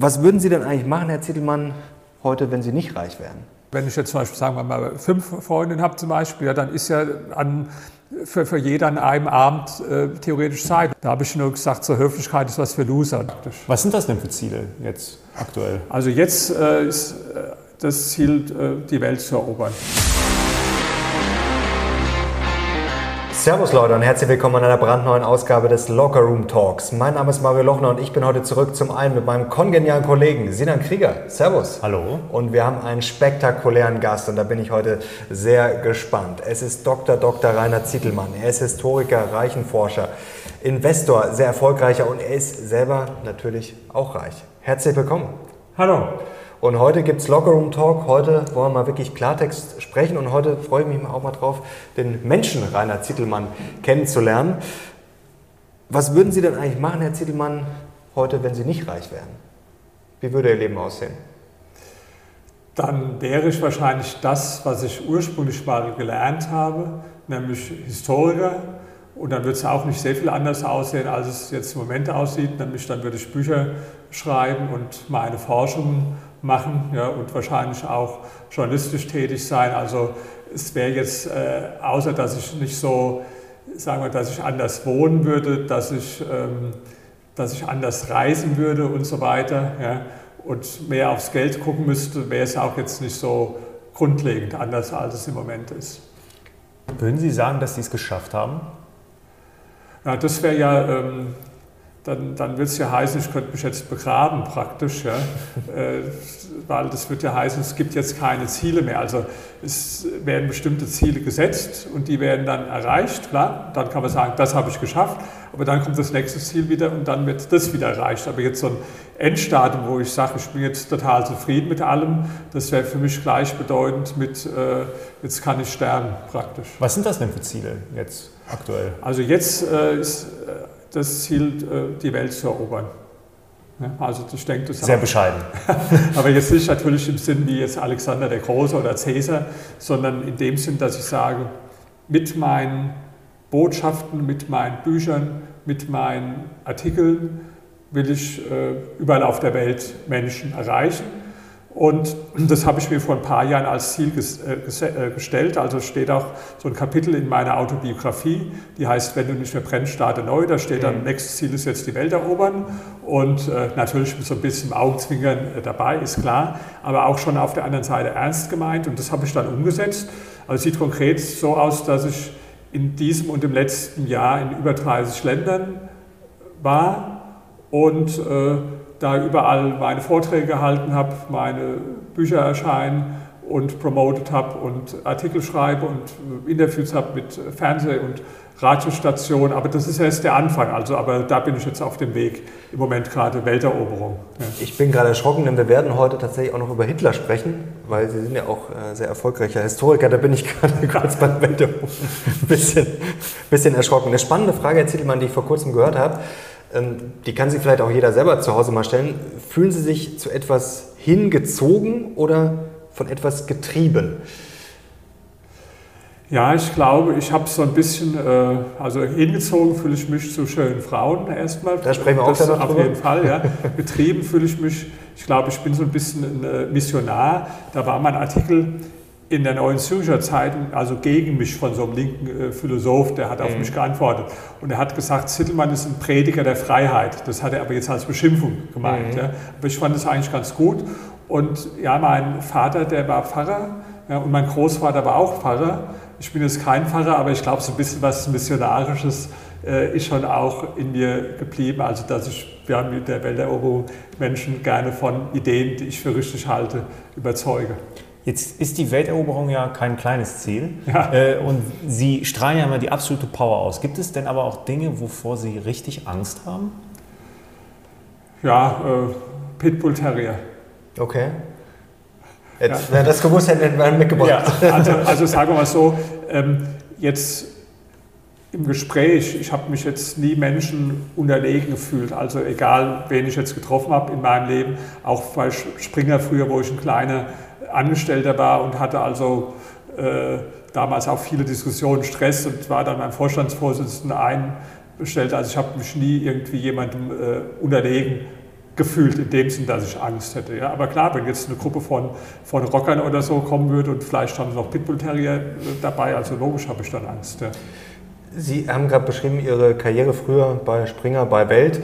Was würden Sie denn eigentlich machen, Herr Zittelmann, heute, wenn Sie nicht reich wären? Wenn ich jetzt zum Beispiel, sagen wir mal, fünf Freundinnen habe zum Beispiel, ja, dann ist ja an, für, für jeder an einem Abend äh, theoretisch Zeit. Da habe ich nur gesagt, zur Höflichkeit ist was für Loser. Was sind das denn für Ziele jetzt aktuell? Also jetzt äh, ist äh, das Ziel, äh, die Welt zu erobern. Servus Leute und herzlich willkommen an einer brandneuen Ausgabe des Locker Room Talks. Mein Name ist Mario Lochner und ich bin heute zurück zum einen mit meinem kongenialen Kollegen Sinan Krieger. Servus. Hallo. Und wir haben einen spektakulären Gast und da bin ich heute sehr gespannt. Es ist Dr. Dr. Rainer Zittelmann. Er ist Historiker, Reichenforscher, Investor, sehr erfolgreicher und er ist selber natürlich auch reich. Herzlich willkommen. Hallo. Und heute gibt es Lockerroom Talk. Heute wollen wir mal wirklich Klartext sprechen. Und heute freue ich mich auch mal drauf, den Menschen Rainer Zittelmann kennenzulernen. Was würden Sie denn eigentlich machen, Herr Zittelmann, heute, wenn Sie nicht reich wären? Wie würde Ihr Leben aussehen? Dann wäre ich wahrscheinlich das, was ich ursprünglich mal gelernt habe, nämlich Historiker. Und dann würde es auch nicht sehr viel anders aussehen, als es jetzt im Moment aussieht. Nämlich dann würde ich Bücher schreiben und meine Forschungen machen ja, und wahrscheinlich auch journalistisch tätig sein. Also es wäre jetzt, äh, außer dass ich nicht so, sagen wir, dass ich anders wohnen würde, dass ich, ähm, dass ich anders reisen würde und so weiter ja, und mehr aufs Geld gucken müsste, wäre es auch jetzt nicht so grundlegend anders, als es im Moment ist. Würden Sie sagen, dass Sie es geschafft haben? Ja, das wäre ja ähm, dann, dann wird es ja heißen, ich könnte mich jetzt begraben praktisch, ja? äh, weil das wird ja heißen, es gibt jetzt keine Ziele mehr. Also es werden bestimmte Ziele gesetzt und die werden dann erreicht, klar, dann kann man sagen, das habe ich geschafft, aber dann kommt das nächste Ziel wieder und dann wird das wieder erreicht. Aber jetzt so ein Endstadium, wo ich sage, ich bin jetzt total zufrieden mit allem, das wäre für mich gleichbedeutend mit, äh, jetzt kann ich sterben praktisch. Was sind das denn für Ziele jetzt aktuell? Also jetzt äh, ist äh, das Ziel, äh, die Welt zu erobern. Also ich denke, das Sehr bescheiden. Aber jetzt nicht natürlich im Sinn wie jetzt Alexander der Große oder Cäsar, sondern in dem Sinn, dass ich sage, mit meinen Botschaften, mit meinen Büchern, mit meinen Artikeln will ich äh, überall auf der Welt Menschen erreichen und das habe ich mir vor ein paar Jahren als Ziel äh, äh, gestellt. Also steht auch so ein Kapitel in meiner Autobiografie, die heißt, wenn du nicht mehr brennst, starte neu. Da steht dann, mhm. nächstes Ziel ist jetzt die Welt erobern. Und äh, natürlich mit so ein bisschen Augenzwinkern dabei, ist klar. Aber auch schon auf der anderen Seite ernst gemeint. Und das habe ich dann umgesetzt. Also sieht konkret so aus, dass ich in diesem und im letzten Jahr in über 30 Ländern war und da überall meine Vorträge gehalten habe, meine Bücher erscheinen und promotet habe und Artikel schreibe und Interviews habe mit Fernseh- und Radiostationen. Aber das ist erst der Anfang. Also, aber da bin ich jetzt auf dem Weg im Moment gerade Welteroberung. Ja. Ich bin gerade erschrocken, denn wir werden heute tatsächlich auch noch über Hitler sprechen, weil Sie sind ja auch äh, sehr erfolgreicher Historiker. Da bin ich gerade kurz beim Welteroberung ein bisschen, bisschen erschrocken. Eine spannende Frage, Herr Zittelmann, die ich vor kurzem gehört habe. Ähm, die kann sich vielleicht auch jeder selber zu Hause mal stellen. Fühlen Sie sich zu etwas hingezogen oder von etwas getrieben? Ja, ich glaube, ich habe so ein bisschen, äh, also hingezogen fühle ich mich zu schönen Frauen erstmal. Da sprechen wir auch das Auf jeden Fall, ja. Getrieben fühle ich mich, ich glaube, ich bin so ein bisschen ein äh, Missionar. Da war mein Artikel in der Neuen Zürcher Zeitung, also gegen mich von so einem linken äh, Philosoph, der hat auf mhm. mich geantwortet. Und er hat gesagt, Zittelmann ist ein Prediger der Freiheit. Das hat er aber jetzt als Beschimpfung gemeint. Mhm. Ja. Aber ich fand das eigentlich ganz gut. Und ja, mein Vater, der war Pfarrer ja, und mein Großvater war auch Pfarrer. Ich bin jetzt kein Pfarrer, aber ich glaube, so ein bisschen was Missionarisches äh, ist schon auch in mir geblieben. Also, dass ich ja, mit der Welteroberung Menschen gerne von Ideen, die ich für richtig halte, überzeuge. Jetzt ist die Welteroberung ja kein kleines Ziel ja. äh, und Sie strahlen ja immer die absolute Power aus. Gibt es denn aber auch Dinge, wovor Sie richtig Angst haben? Ja, äh, Pitbull Terrier. Okay. Jetzt, ja. Wenn das gewusst hätten wir einen mitgebracht. Ja, also, also sagen wir mal so, ähm, jetzt im Gespräch, ich habe mich jetzt nie Menschen unterlegen gefühlt. Also egal, wen ich jetzt getroffen habe in meinem Leben, auch bei Springer früher, wo ich ein kleiner Angestellter war und hatte also äh, damals auch viele Diskussionen, Stress und war dann beim Vorstandsvorsitzenden einbestellt. Also ich habe mich nie irgendwie jemandem äh, unterlegen gefühlt, in dem Sinn, dass ich Angst hätte. Ja. Aber klar, wenn jetzt eine Gruppe von, von Rockern oder so kommen würde und vielleicht dann noch Pitbull-Terrier äh, dabei, also logisch habe ich dann Angst. Ja. Sie haben gerade beschrieben, Ihre Karriere früher bei Springer, bei Welt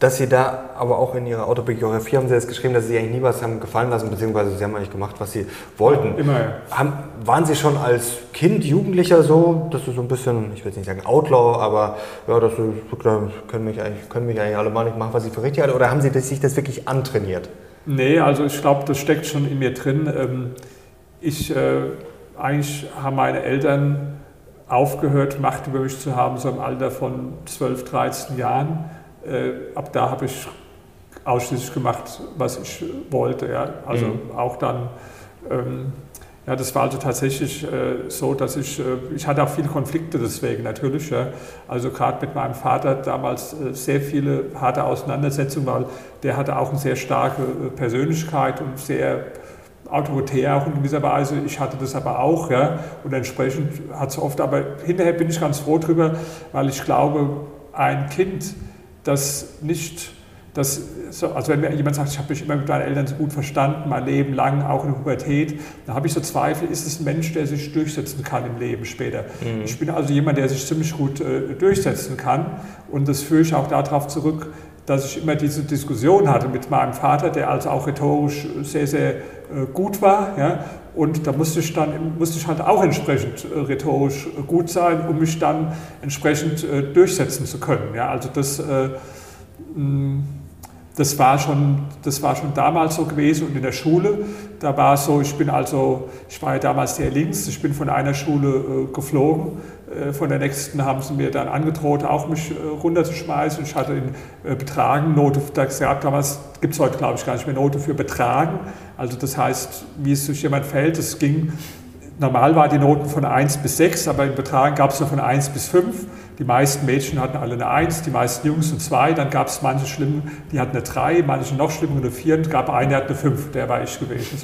dass Sie da, aber auch in Ihrer Autobiografie haben Sie jetzt geschrieben, dass Sie eigentlich nie was haben gefallen lassen, beziehungsweise Sie haben eigentlich gemacht, was Sie wollten. Immer, ja. Haben, waren Sie schon als Kind, Jugendlicher so, dass Sie so ein bisschen, ich will jetzt nicht sagen Outlaw, aber ja, dass Sie können mich eigentlich, können mich eigentlich alle mal nicht machen, was ich für richtig halte, oder haben Sie sich das wirklich antrainiert? Nee, also ich glaube, das steckt schon in mir drin. Ähm, ich, äh, eigentlich haben meine Eltern aufgehört, Macht über mich zu haben, so im Alter von 12, 13 Jahren äh, ab da habe ich ausschließlich gemacht, was ich wollte. Ja. Also mhm. auch dann, ähm, ja, das war also tatsächlich äh, so, dass ich, äh, ich hatte auch viele Konflikte deswegen natürlich. Ja. Also gerade mit meinem Vater damals äh, sehr viele harte Auseinandersetzungen, weil der hatte auch eine sehr starke äh, Persönlichkeit und sehr autoritär auch in gewisser Weise. Ich hatte das aber auch, ja. Und entsprechend hat es oft, aber hinterher bin ich ganz froh drüber, weil ich glaube, ein Kind, das nicht, das, also wenn mir jemand sagt, ich habe mich immer mit meinen Eltern so gut verstanden, mein Leben lang, auch in der Pubertät, da habe ich so Zweifel, ist es ein Mensch, der sich durchsetzen kann im Leben später. Mhm. Ich bin also jemand, der sich ziemlich gut äh, durchsetzen kann und das führe ich auch darauf zurück, dass ich immer diese Diskussion hatte mit meinem Vater, der also auch rhetorisch sehr, sehr äh, gut war. Ja? Und da musste ich dann musste ich halt auch entsprechend äh, rhetorisch gut sein, um mich dann entsprechend äh, durchsetzen zu können. Ja? Also das, äh, mm, das, war schon, das war schon damals so gewesen und in der Schule, da war es so, ich bin also, ich war ja damals sehr links, ich bin von einer Schule äh, geflogen äh, von der nächsten haben sie mir dann angedroht, auch mich äh, runterzuschmeißen. Ich hatte in äh, Betragen Note, da gab damals, gibt es heute glaube ich gar nicht mehr Note für Betragen. Also das heißt, wie es sich jemand fällt, es ging, normal war die Noten von 1 bis 6, aber in Betragen gab es nur von 1 bis 5. Die meisten Mädchen hatten alle eine 1, die meisten Jungs eine 2, dann gab es manche schlimmen, die hatten eine 3, manche noch schlimmer eine 4 und gab einen, der hat eine 5, der war ich gewesen.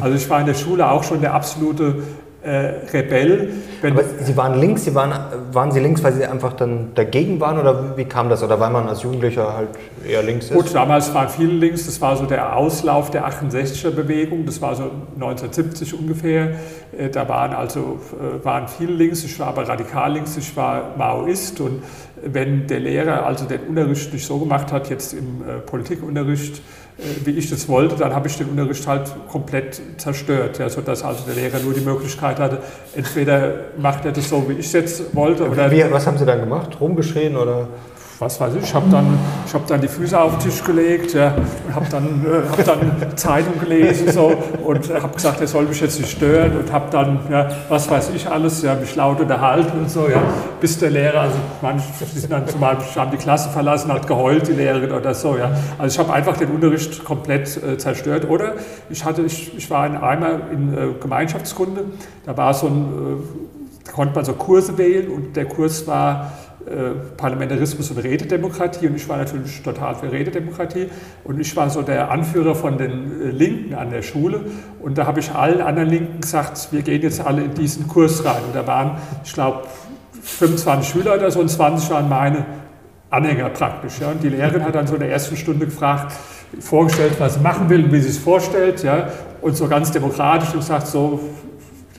Also ich war in der Schule auch schon der absolute äh, Rebell. Aber Sie waren links, Sie waren, waren Sie links, weil Sie einfach dann dagegen waren oder wie kam das? Oder weil man als Jugendlicher halt eher links ist? Gut, damals waren viele links, das war so der Auslauf der 68er Bewegung, das war so 1970 ungefähr. Äh, da waren also äh, waren viele links, ich war aber radikal links, ich war Maoist und wenn der Lehrer also den Unterricht nicht so gemacht hat, jetzt im äh, Politikunterricht, wie ich das wollte, dann habe ich den Unterricht halt komplett zerstört, ja, sodass also der Lehrer nur die Möglichkeit hatte, entweder macht er das so, wie ich es jetzt wollte. Oder wie, was haben Sie dann gemacht? Rumgeschrien oder? Was weiß ich, ich habe dann, hab dann die Füße auf den Tisch gelegt ja, und habe dann, äh, hab dann Zeitung gelesen so, und habe gesagt, er soll mich jetzt nicht stören und habe dann, ja, was weiß ich alles, ja, mich laut unterhalten und so, ja, bis der Lehrer, also manche sind dann zumal haben die Klasse verlassen, hat geheult, die Lehrerin oder so. Ja. Also ich habe einfach den Unterricht komplett äh, zerstört. Oder ich, hatte, ich, ich war in einmal in äh, Gemeinschaftskunde, da war so ein, äh, konnte man so Kurse wählen und der Kurs war äh, Parlamentarismus und Rededemokratie und ich war natürlich total für Rededemokratie und ich war so der Anführer von den äh, Linken an der Schule und da habe ich allen anderen Linken gesagt, wir gehen jetzt alle in diesen Kurs rein und da waren, ich glaube, 25 Schüler oder so und 20 waren meine Anhänger praktisch. Ja. Und die Lehrerin hat dann so in der ersten Stunde gefragt, vorgestellt, was sie machen will und wie sie es vorstellt. Ja. Und so ganz demokratisch und gesagt, so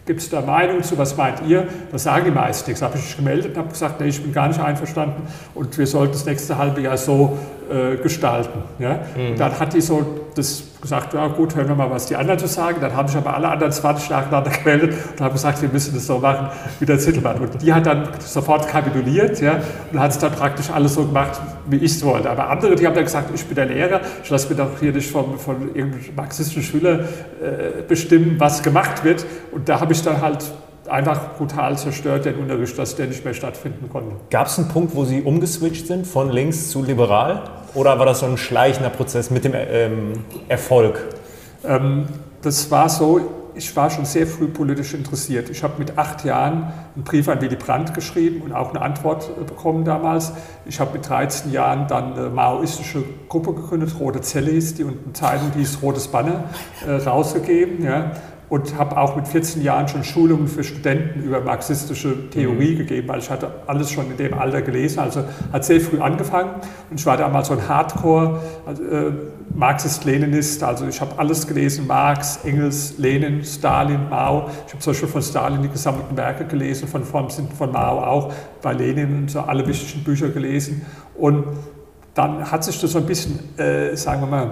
Gibt es da Meinung zu, was meint ihr? Das sagen die meisten nichts. habe ich mich gemeldet und habe gesagt, nee, ich bin gar nicht einverstanden und wir sollten das nächste halbe Jahr so äh, gestalten. Ja? Mhm. Dann hat die so das gesagt, ja gut, hören wir mal, was die anderen zu sagen. Dann haben sich aber alle anderen 20 nacheinander gemeldet und haben gesagt, wir müssen das so machen wie der Zittelmann. Und die hat dann sofort kapituliert ja, und hat es dann praktisch alles so gemacht, wie ich es wollte. Aber andere, die haben dann gesagt, ich bin der Lehrer, ich lasse mir doch hier nicht von, von irgendeinem marxistischen Schüler äh, bestimmen, was gemacht wird. Und da habe ich dann halt einfach brutal zerstört, den Unterricht, dass der nicht mehr stattfinden konnte. Gab es einen Punkt, wo Sie umgeswitcht sind von links zu liberal? Oder war das so ein schleichender Prozess mit dem ähm, Erfolg? Ähm, das war so, ich war schon sehr früh politisch interessiert. Ich habe mit acht Jahren einen Brief an Willy Brandt geschrieben und auch eine Antwort äh, bekommen damals. Ich habe mit 13 Jahren dann eine maoistische Gruppe gegründet, Rote Zelle hieß die, und eine Zeitung, die hieß Rotes Banner, äh, rausgegeben. Ja. Und habe auch mit 14 Jahren schon Schulungen für Studenten über marxistische Theorie mhm. gegeben, weil ich hatte alles schon in dem Alter gelesen, also hat sehr früh angefangen. Und ich war damals so ein Hardcore äh, Marxist-Leninist, also ich habe alles gelesen, Marx, Engels, Lenin, Stalin, Mao, ich habe zum Beispiel von Stalin die gesammelten Werke gelesen, von, von, von Mao auch, bei Lenin und so alle wichtigen Bücher gelesen. Und dann hat sich das so ein bisschen, äh, sagen wir mal,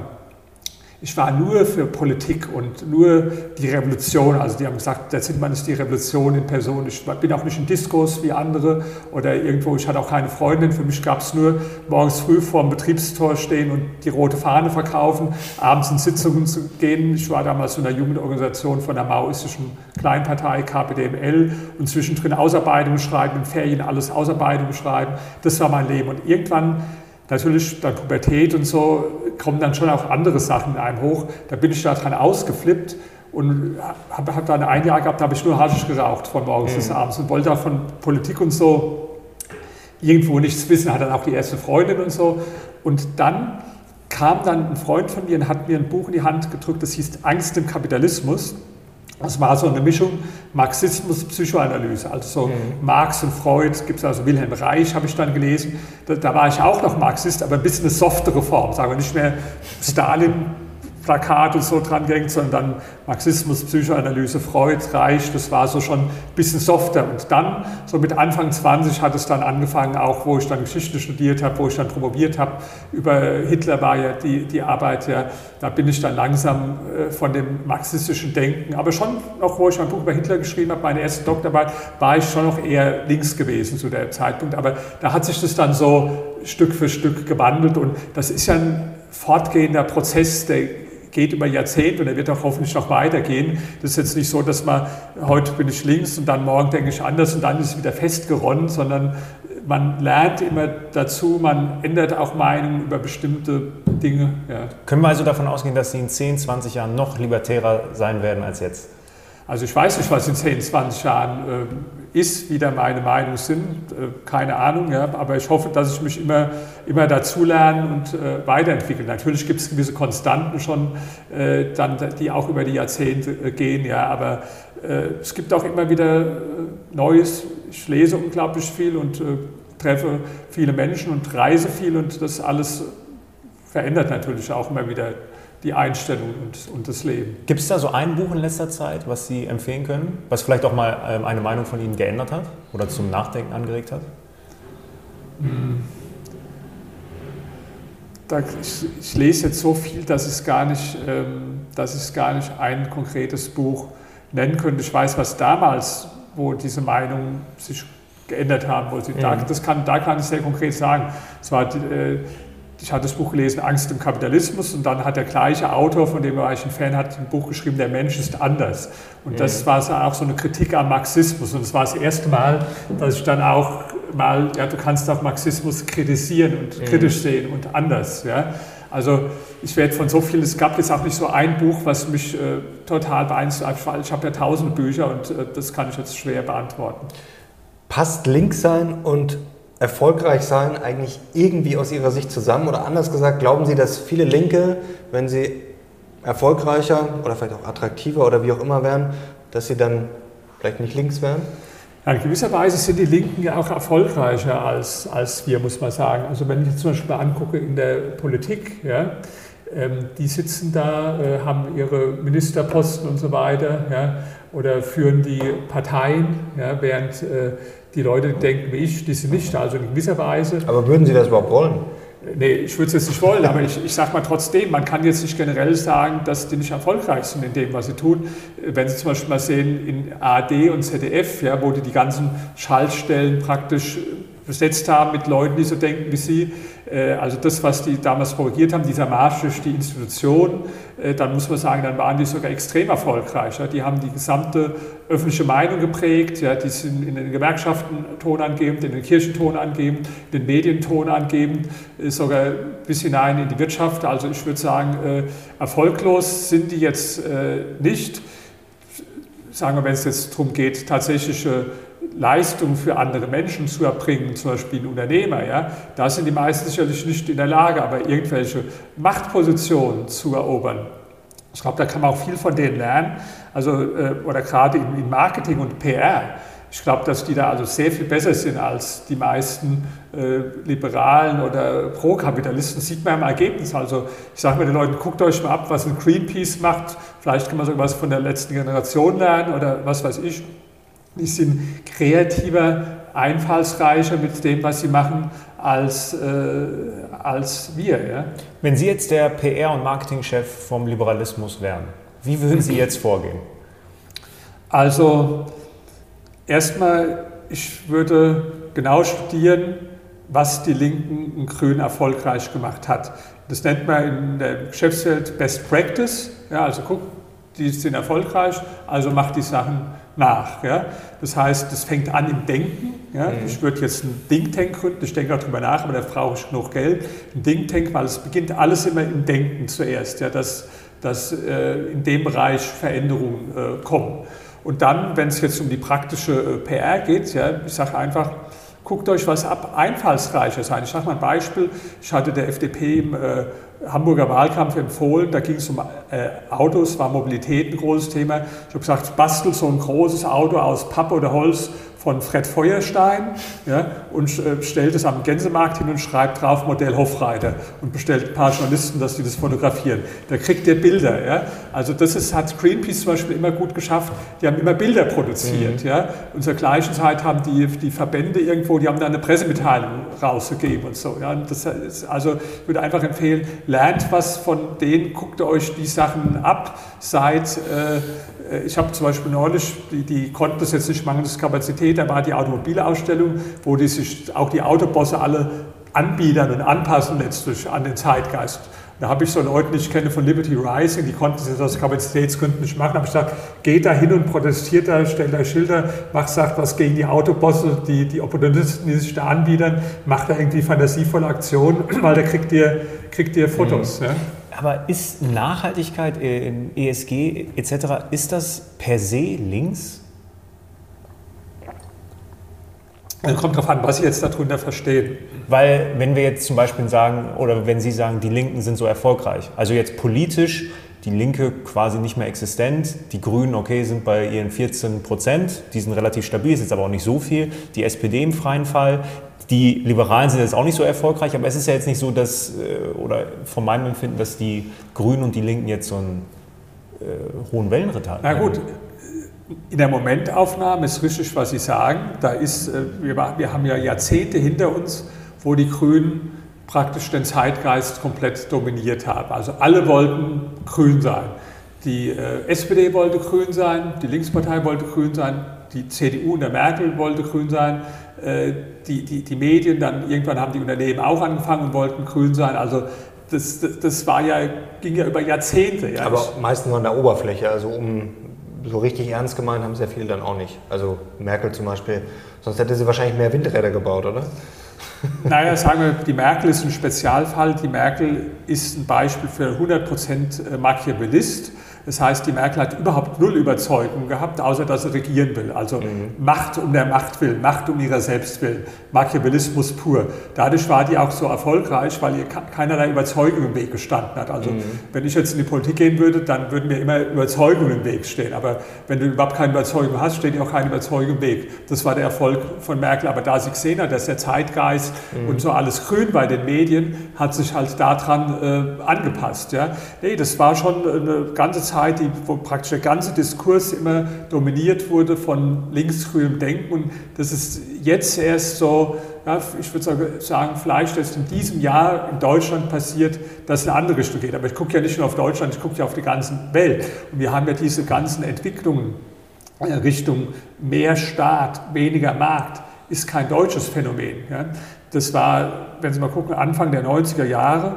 ich war nur für Politik und nur die Revolution. Also die haben gesagt, der Zinnmann ist die Revolution in Person. Ich bin auch nicht in Diskurs wie andere oder irgendwo, ich hatte auch keine Freundin. Für mich gab es nur morgens früh vor dem Betriebstor stehen und die rote Fahne verkaufen, abends in Sitzungen zu gehen. Ich war damals in der Jugendorganisation von der maoistischen Kleinpartei KPDML und zwischendrin Ausarbeitungen schreiben, in Ferien alles Ausarbeitungen schreiben. Das war mein Leben. Und irgendwann natürlich dann Pubertät und so kommen dann schon auch andere Sachen in einem hoch. Da bin ich da dran ausgeflippt und habe hab dann ein Jahr gehabt, da habe ich nur Haschisch geraucht von morgens mhm. bis abends und wollte auch von Politik und so irgendwo nichts wissen, hatte dann auch die erste Freundin und so. Und dann kam dann ein Freund von mir und hat mir ein Buch in die Hand gedrückt, das hieß Angst im Kapitalismus. Das war so eine Mischung Marxismus, Psychoanalyse, also so mhm. Marx und Freud, gibt es also Wilhelm Reich, habe ich dann gelesen. Da, da, war ich auch noch Marxist, aber ein bisschen eine softere Form, sagen wir nicht mehr Stalin Plakat und so dran gehängt, sondern dann Marxismus, Psychoanalyse, Freud, Reich, das war so schon ein bisschen softer. Und dann, so mit Anfang 20 hat es dann angefangen, auch wo ich dann Geschichte studiert habe, wo ich dann promoviert habe, über Hitler war ja die, die Arbeit, ja, da bin ich dann langsam äh, von dem marxistischen Denken, aber schon noch, wo ich mein Buch über Hitler geschrieben habe, meine erste Doktorarbeit, war ich schon noch eher links gewesen zu dem Zeitpunkt, aber da hat sich das dann so Stück für Stück gewandelt. Und das ist ja ein fortgehender Prozess, der geht über Jahrzehnte und er wird auch hoffentlich noch weitergehen. Das ist jetzt nicht so, dass man heute bin ich links und dann morgen denke ich anders und dann ist es wieder festgeronnen, sondern man lernt immer dazu, man ändert auch Meinungen über bestimmte Dinge. Ja. Können wir also davon ausgehen, dass Sie in 10, 20 Jahren noch libertärer sein werden als jetzt? Also ich weiß nicht, was in 10, 20 Jahren äh, ist, wie da meine Meinungen sind, äh, keine Ahnung, ja, aber ich hoffe, dass ich mich immer, immer dazulerne und äh, weiterentwickle. Natürlich gibt es gewisse Konstanten schon, äh, dann, die auch über die Jahrzehnte äh, gehen, ja, aber äh, es gibt auch immer wieder Neues. Ich lese unglaublich viel und treffe viele Menschen und reise viel und das alles verändert natürlich auch immer wieder die Einstellung und, und das Leben. Gibt es da so ein Buch in letzter Zeit, was Sie empfehlen können, was vielleicht auch mal ähm, eine Meinung von Ihnen geändert hat oder zum Nachdenken angeregt hat? Hm. Da, ich, ich, lese jetzt so viel, dass ich gar nicht, ähm, dass ich gar nicht ein konkretes Buch nennen könnte. Ich weiß, was damals, wo diese Meinungen sich geändert haben, wo sie, mhm. da, das kann, da kann ich sehr konkret sagen. Es war äh, ich hatte das Buch gelesen, Angst im Kapitalismus, und dann hat der gleiche Autor, von dem war ich ein Fan, hat ein Buch geschrieben, Der Mensch ist anders. Und das war auch so eine Kritik am Marxismus. Und es war das erste Mal, dass ich dann auch mal, ja, du kannst auch Marxismus kritisieren und kritisch sehen und anders. Ja. Also ich werde von so viel, es gab jetzt auch nicht so ein Buch, was mich äh, total beeinflusst hat. Ich habe ja tausende Bücher und äh, das kann ich jetzt schwer beantworten. Passt links sein und erfolgreich sein eigentlich irgendwie aus Ihrer Sicht zusammen? Oder anders gesagt, glauben Sie, dass viele Linke, wenn sie erfolgreicher oder vielleicht auch attraktiver oder wie auch immer wären, dass sie dann vielleicht nicht links wären? Ja, in gewisser Weise sind die Linken ja auch erfolgreicher als, als wir, muss man sagen. Also wenn ich jetzt zum Beispiel mal angucke in der Politik, ja, die sitzen da, äh, haben ihre Ministerposten und so weiter, ja, oder führen die Parteien, ja, während äh, die Leute denken wie ich, die sind nicht da, also in gewisser Weise. Aber würden Sie das überhaupt wollen? Nee, ich würde es jetzt nicht wollen, aber ich, ich sage mal trotzdem, man kann jetzt nicht generell sagen, dass die nicht erfolgreich sind in dem, was sie tun. Wenn Sie zum Beispiel mal sehen in ARD und ZDF, ja, wo die die ganzen Schaltstellen praktisch besetzt haben mit Leuten, die so denken wie Sie, äh, also das, was die damals propagiert haben, dieser Marsch durch die Institution, äh, dann muss man sagen, dann waren die sogar extrem erfolgreich. Die haben die gesamte öffentliche Meinung geprägt, die sind in den Gewerkschaften tonangebend, in den Kirchen tonangebend, in den Medien tonangebend, äh, sogar bis hinein in die Wirtschaft. Also ich würde sagen, erfolglos sind die jetzt nicht. Sagen wir, wenn es jetzt darum geht, tatsächliche Leistung für andere Menschen zu erbringen, zum Beispiel Unternehmer, ja, da sind die meisten sicherlich nicht in der Lage, aber irgendwelche Machtpositionen zu erobern, Ich glaube, da kann man auch viel von denen lernen. Also, äh, oder gerade in Marketing und PR. Ich glaube, dass die da also sehr viel besser sind als die meisten äh, Liberalen oder Pro-Kapitalisten. Sieht man im Ergebnis. Also ich sage mir den Leuten, guckt euch mal ab, was ein Greenpeace macht. Vielleicht kann man sogar was von der letzten Generation lernen oder was weiß ich. Die sind kreativer, einfallsreicher mit dem, was sie machen, als, äh, als wir. Ja? Wenn Sie jetzt der PR- und Marketingchef vom Liberalismus wären, wie würden Sie jetzt vorgehen? Also erstmal, ich würde genau studieren, was die Linken und Grünen erfolgreich gemacht hat. Das nennt man in der Geschäftswelt Best Practice. Ja, also guck, die sind erfolgreich, also macht die Sachen nach. Ja? Das heißt, das fängt an im Denken. Ja? Mhm. Ich würde jetzt einen Think Tank gründen, ich denke auch darüber nach, aber da brauche ich genug Geld. Ein Think Tank, weil es beginnt alles immer im Denken zuerst, ja? dass, dass äh, in dem Bereich Veränderungen äh, kommen. Und dann, wenn es jetzt um die praktische äh, PR geht, ja, ich sage einfach, guckt euch was ab, einfallsreicher sein. Ich sage mal ein Beispiel, ich hatte der FDP im äh, Hamburger Wahlkampf empfohlen. Da ging es um äh, Autos, war Mobilität ein großes Thema. Ich habe gesagt, bastel so ein großes Auto aus Pappe oder Holz von Fred Feuerstein ja, und äh, stellt es am Gänsemarkt hin und schreibt drauf Modell Hofreiter und bestellt ein paar Journalisten, dass die das fotografieren. Da kriegt ihr Bilder. Ja. Also das ist, hat Greenpeace zum Beispiel immer gut geschafft. Die haben immer Bilder produziert. Mhm. Ja. Und zur gleichen Zeit haben die, die Verbände irgendwo, die haben da eine Pressemitteilung rausgegeben und so. Ja. Und das ist, also ich würde einfach empfehlen, lernt was von denen, guckt euch die Sachen ab, seid äh, ich habe zum Beispiel neulich, die, die konnten das jetzt nicht mangels Kapazität, da war die Automobilausstellung, wo die sich auch die Autobosse alle anbiedern und anpassen letztlich an den Zeitgeist. Da habe ich so Leute, die ich kenne von Liberty Rising, die konnten das aus Kapazitätsgründen nicht machen. Da habe ich gesagt, geht da hin und protestiert da, stellt da Schilder, macht, sagt was gegen die Autobosse, die, die Opportunisten, die sich da anbiedern, macht da irgendwie fantasievolle Aktionen, weil da kriegt ihr, kriegt ihr Fotos. Mhm. Ja. Aber ist Nachhaltigkeit, ESG etc., ist das per se links? Es kommt darauf an, was Sie jetzt darunter verstehen. Weil, wenn wir jetzt zum Beispiel sagen, oder wenn Sie sagen, die Linken sind so erfolgreich, also jetzt politisch die Linke quasi nicht mehr existent, die Grünen, okay, sind bei ihren 14 Prozent, die sind relativ stabil, ist jetzt aber auch nicht so viel, die SPD im freien Fall, die Liberalen sind jetzt auch nicht so erfolgreich, aber es ist ja jetzt nicht so, dass, äh, oder von meinem Empfinden, dass die Grünen und die Linken jetzt so einen äh, hohen Wellenritt haben. Na gut, in der Momentaufnahme ist richtig, was Sie sagen. Da ist, äh, wir, wir haben ja Jahrzehnte hinter uns, wo die Grünen praktisch den Zeitgeist komplett dominiert haben. Also alle wollten grün sein. Die äh, SPD wollte grün sein, die Linkspartei wollte grün sein, die CDU und der Merkel wollte grün sein, äh, die, die, die Medien, dann irgendwann haben die Unternehmen auch angefangen und wollten grün sein. Also das, das, das war ja, ging ja über Jahrzehnte. Ja. Aber meistens nur an der Oberfläche. Also um so richtig ernst gemeint haben sehr viele dann auch nicht. Also Merkel zum Beispiel. Sonst hätte sie wahrscheinlich mehr Windräder gebaut, oder? Naja, sagen wir, die Merkel ist ein Spezialfall. Die Merkel ist ein Beispiel für 100% Machiavellist. Das heißt, die Merkel hat überhaupt null Überzeugung gehabt, außer dass sie regieren will. Also mhm. Macht um der Macht willen, Macht um ihrer selbst willen. Machiavellismus pur. Dadurch war die auch so erfolgreich, weil ihr keinerlei Überzeugung im Weg gestanden hat. Also mhm. wenn ich jetzt in die Politik gehen würde, dann würden mir immer Überzeugungen im Weg stehen. Aber wenn du überhaupt keine Überzeugung hast, steht dir auch keine Überzeugung im Weg. Das war der Erfolg von Merkel. Aber da sie gesehen hat, dass der Zeitgeist mhm. und so alles grün bei den Medien, hat sich halt daran äh, angepasst. Ja? Nee, das war schon eine ganze Zeit, die, wo praktisch der ganze Diskurs immer dominiert wurde von linksgrünem Denken. Das ist jetzt erst so, ja, ich würde sagen, vielleicht ist in diesem Jahr in Deutschland passiert, dass eine andere Richtung geht. Aber ich gucke ja nicht nur auf Deutschland, ich gucke ja auf die ganze Welt. Und wir haben ja diese ganzen Entwicklungen Richtung mehr Staat, weniger Markt, ist kein deutsches Phänomen. Ja. Das war, wenn Sie mal gucken, Anfang der 90er Jahre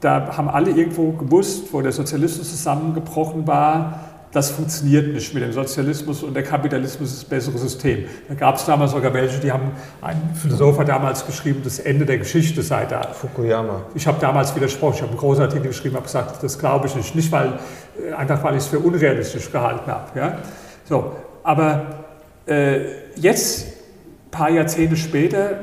da haben alle irgendwo gewusst, wo der Sozialismus zusammengebrochen war, das funktioniert nicht mit dem Sozialismus und der Kapitalismus ist das bessere System. Da gab es damals sogar welche, die haben, ein Philosoph hat damals geschrieben, das Ende der Geschichte sei da. Fukuyama. Ich habe damals widersprochen, ich habe einen großen Artikel geschrieben, habe gesagt, das glaube ich nicht. Nicht, weil, äh, einfach weil ich es für unrealistisch gehalten habe. Ja? So, aber äh, jetzt, ein paar Jahrzehnte später,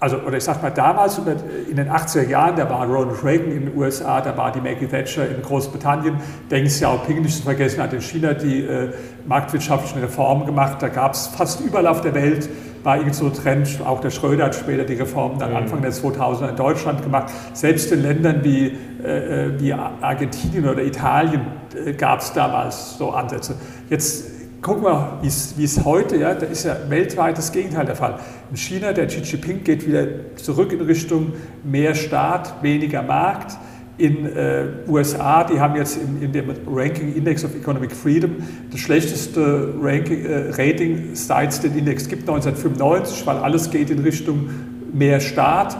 also, oder ich sag mal, damals in den 80er Jahren, da war Ronald Reagan in den USA, da war die Maggie Thatcher in Großbritannien, Deng Xiaoping nicht zu vergessen, hat in China die äh, marktwirtschaftlichen Reformen gemacht. Da gab es fast überall auf der Welt, war irgend so ein Trend, auch der Schröder hat später die Reformen dann mhm. Anfang der 2000er in Deutschland gemacht. Selbst in Ländern wie, äh, äh wie Argentinien oder Italien äh, gab es damals so Ansätze. Jetzt gucken wir, wie es heute, ja, da ist ja weltweit das Gegenteil der Fall. In China, der Xi Jinping geht wieder zurück in Richtung mehr Staat, weniger Markt. In äh, USA, die haben jetzt in, in, dem Ranking Index of Economic Freedom das schlechteste Ranking, äh, Rating, seit es den Index gibt, 1995, weil alles geht in Richtung mehr Staat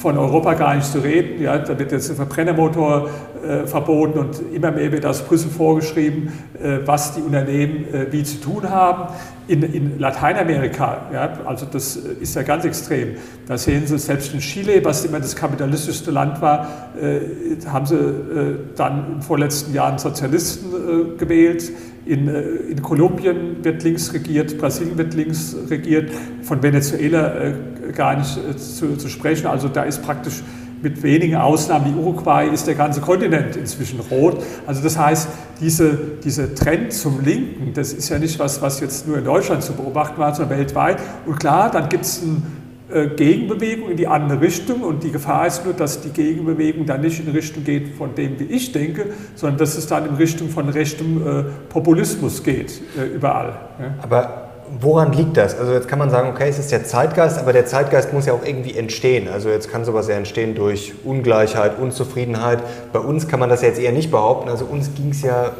von Europa gar nicht zu reden. Ja, da wird jetzt ein Verbrennermotor äh, verboten und immer mehr wird aus Brüssel vorgeschrieben, äh, was die Unternehmen äh, wie zu tun haben. In, in Lateinamerika, ja, also das ist ja ganz extrem, da sehen Sie selbst in Chile, was immer das kapitalistischste Land war, äh, haben Sie äh, dann im vorletzten Jahr einen Sozialisten äh, gewählt. In, in, Kolumbien wird links regiert, Brasilien wird links regiert, von Venezuela gar nicht zu, zu sprechen. Also da ist praktisch mit wenigen Ausnahmen wie Uruguay ist der ganze Kontinent inzwischen rot. Also das heißt, diese, dieser Trend zum Linken, das ist ja nicht was, was jetzt nur in Deutschland zu beobachten war, sondern weltweit. Und klar, dann gibt es eine äh, Gegenbewegung in die andere Richtung und die Gefahr ist nur, dass die Gegenbewegung dann nicht in Richtung geht von dem, wie ich denke, sondern dass es dann in Richtung von rechtem äh, Populismus geht, äh, überall. Aber woran liegt das? Also jetzt kann man sagen, okay, es ist der Zeitgeist, aber der Zeitgeist muss ja auch irgendwie entstehen. Also jetzt kann sowas ja entstehen durch Ungleichheit, Unzufriedenheit. Bei uns kann man das jetzt eher nicht behaupten. Also uns ging es ja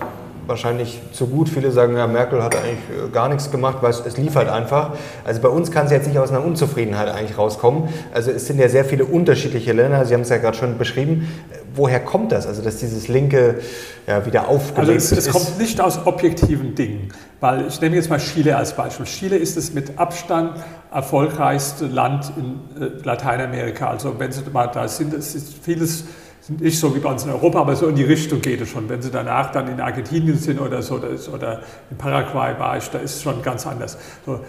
wahrscheinlich zu gut. Viele sagen, ja, Merkel hat eigentlich äh, gar nichts gemacht, weil es lief halt einfach. Also bei uns kann es jetzt nicht aus einer Unzufriedenheit eigentlich rauskommen. Also es sind ja sehr viele unterschiedliche Länder. Sie haben es ja gerade schon beschrieben. Woher kommt das? Also dass dieses linke ja, wieder aufgelebt also es, es kommt nicht aus objektiven Dingen. Weil ich nehme jetzt mal Chile als Beispiel. Chile ist das mit Abstand erfolgreichste Land in äh, Lateinamerika. Also wenn Sie mal da sind, es ist vieles nicht so wie bei uns in Europa, aber so in die Richtung geht es schon. Wenn Sie danach dann in Argentinien sind oder so, oder in Paraguay war ich, da ist es schon ganz anders. So,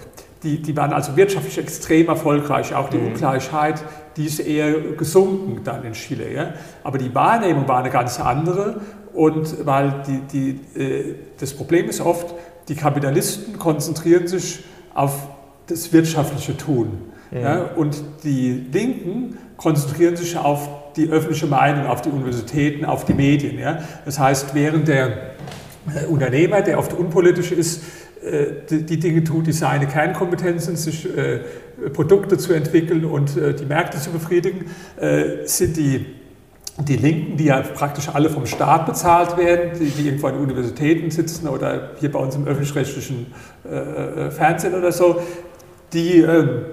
die, die waren also wirtschaftlich extrem erfolgreich. Auch die mhm. Ungleichheit, die ist eher gesunken dann in Chile. Ja? Aber die Wahrnehmung war eine ganz andere. Und weil die, die, äh, das Problem ist oft, die Kapitalisten konzentrieren sich auf das wirtschaftliche Tun. Mhm. Ja? Und die Linken konzentrieren sich auf die öffentliche Meinung, auf die Universitäten, auf die Medien. Ja? Das heißt, während der äh, Unternehmer, der oft unpolitisch ist, äh, die, Dinge tut, die seine Kernkompetenz sind, sich äh, Produkte zu entwickeln und äh, die Märkte zu befriedigen, äh, sind die, die Linken, die ja praktisch alle vom Staat bezahlt werden, die, die irgendwo an Universitäten sitzen oder hier bei uns im öffentlich-rechtlichen äh, Fernsehen oder so, die ähm,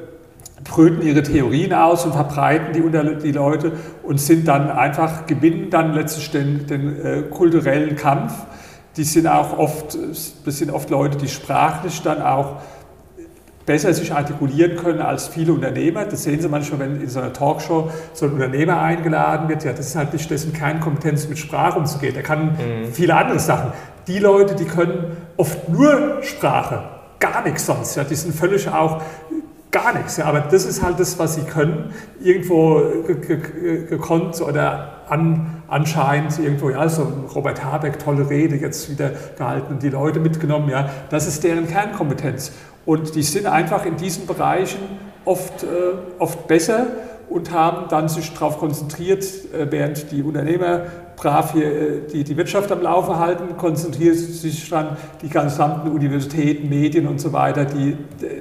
brüten ihre Theorien aus und verbreiten die unter die Leute und sind dann einfach, gewinnen dann letztlich den, den äh, kulturellen Kampf. Die sind auch oft, das sind oft Leute, die sprachlich dann auch besser sich artikulieren können als viele Unternehmer. Das sehen Sie manchmal, wenn in so einer Talkshow so ein Unternehmer eingeladen wird. Ja, das ist halt nicht dessen Kernkompetenz, mit Sprache umzugehen. Er kann mhm. viele andere Sachen. Die Leute, die können oft nur Sprache, gar nichts sonst. Ja, die sind völlig auch gar nichts. Ja, aber das ist halt das, was sie können, irgendwo gekonnt oder an, anscheinend irgendwo, ja, so Robert Habeck, tolle Rede jetzt wieder gehalten und die Leute mitgenommen, ja, das ist deren Kernkompetenz. Und die sind einfach in diesen Bereichen oft, äh, oft besser und haben dann sich darauf konzentriert, äh, während die Unternehmer brav hier äh, die, die Wirtschaft am Laufen halten, konzentriert sich dann die gesamten Universitäten, Medien und so weiter, die,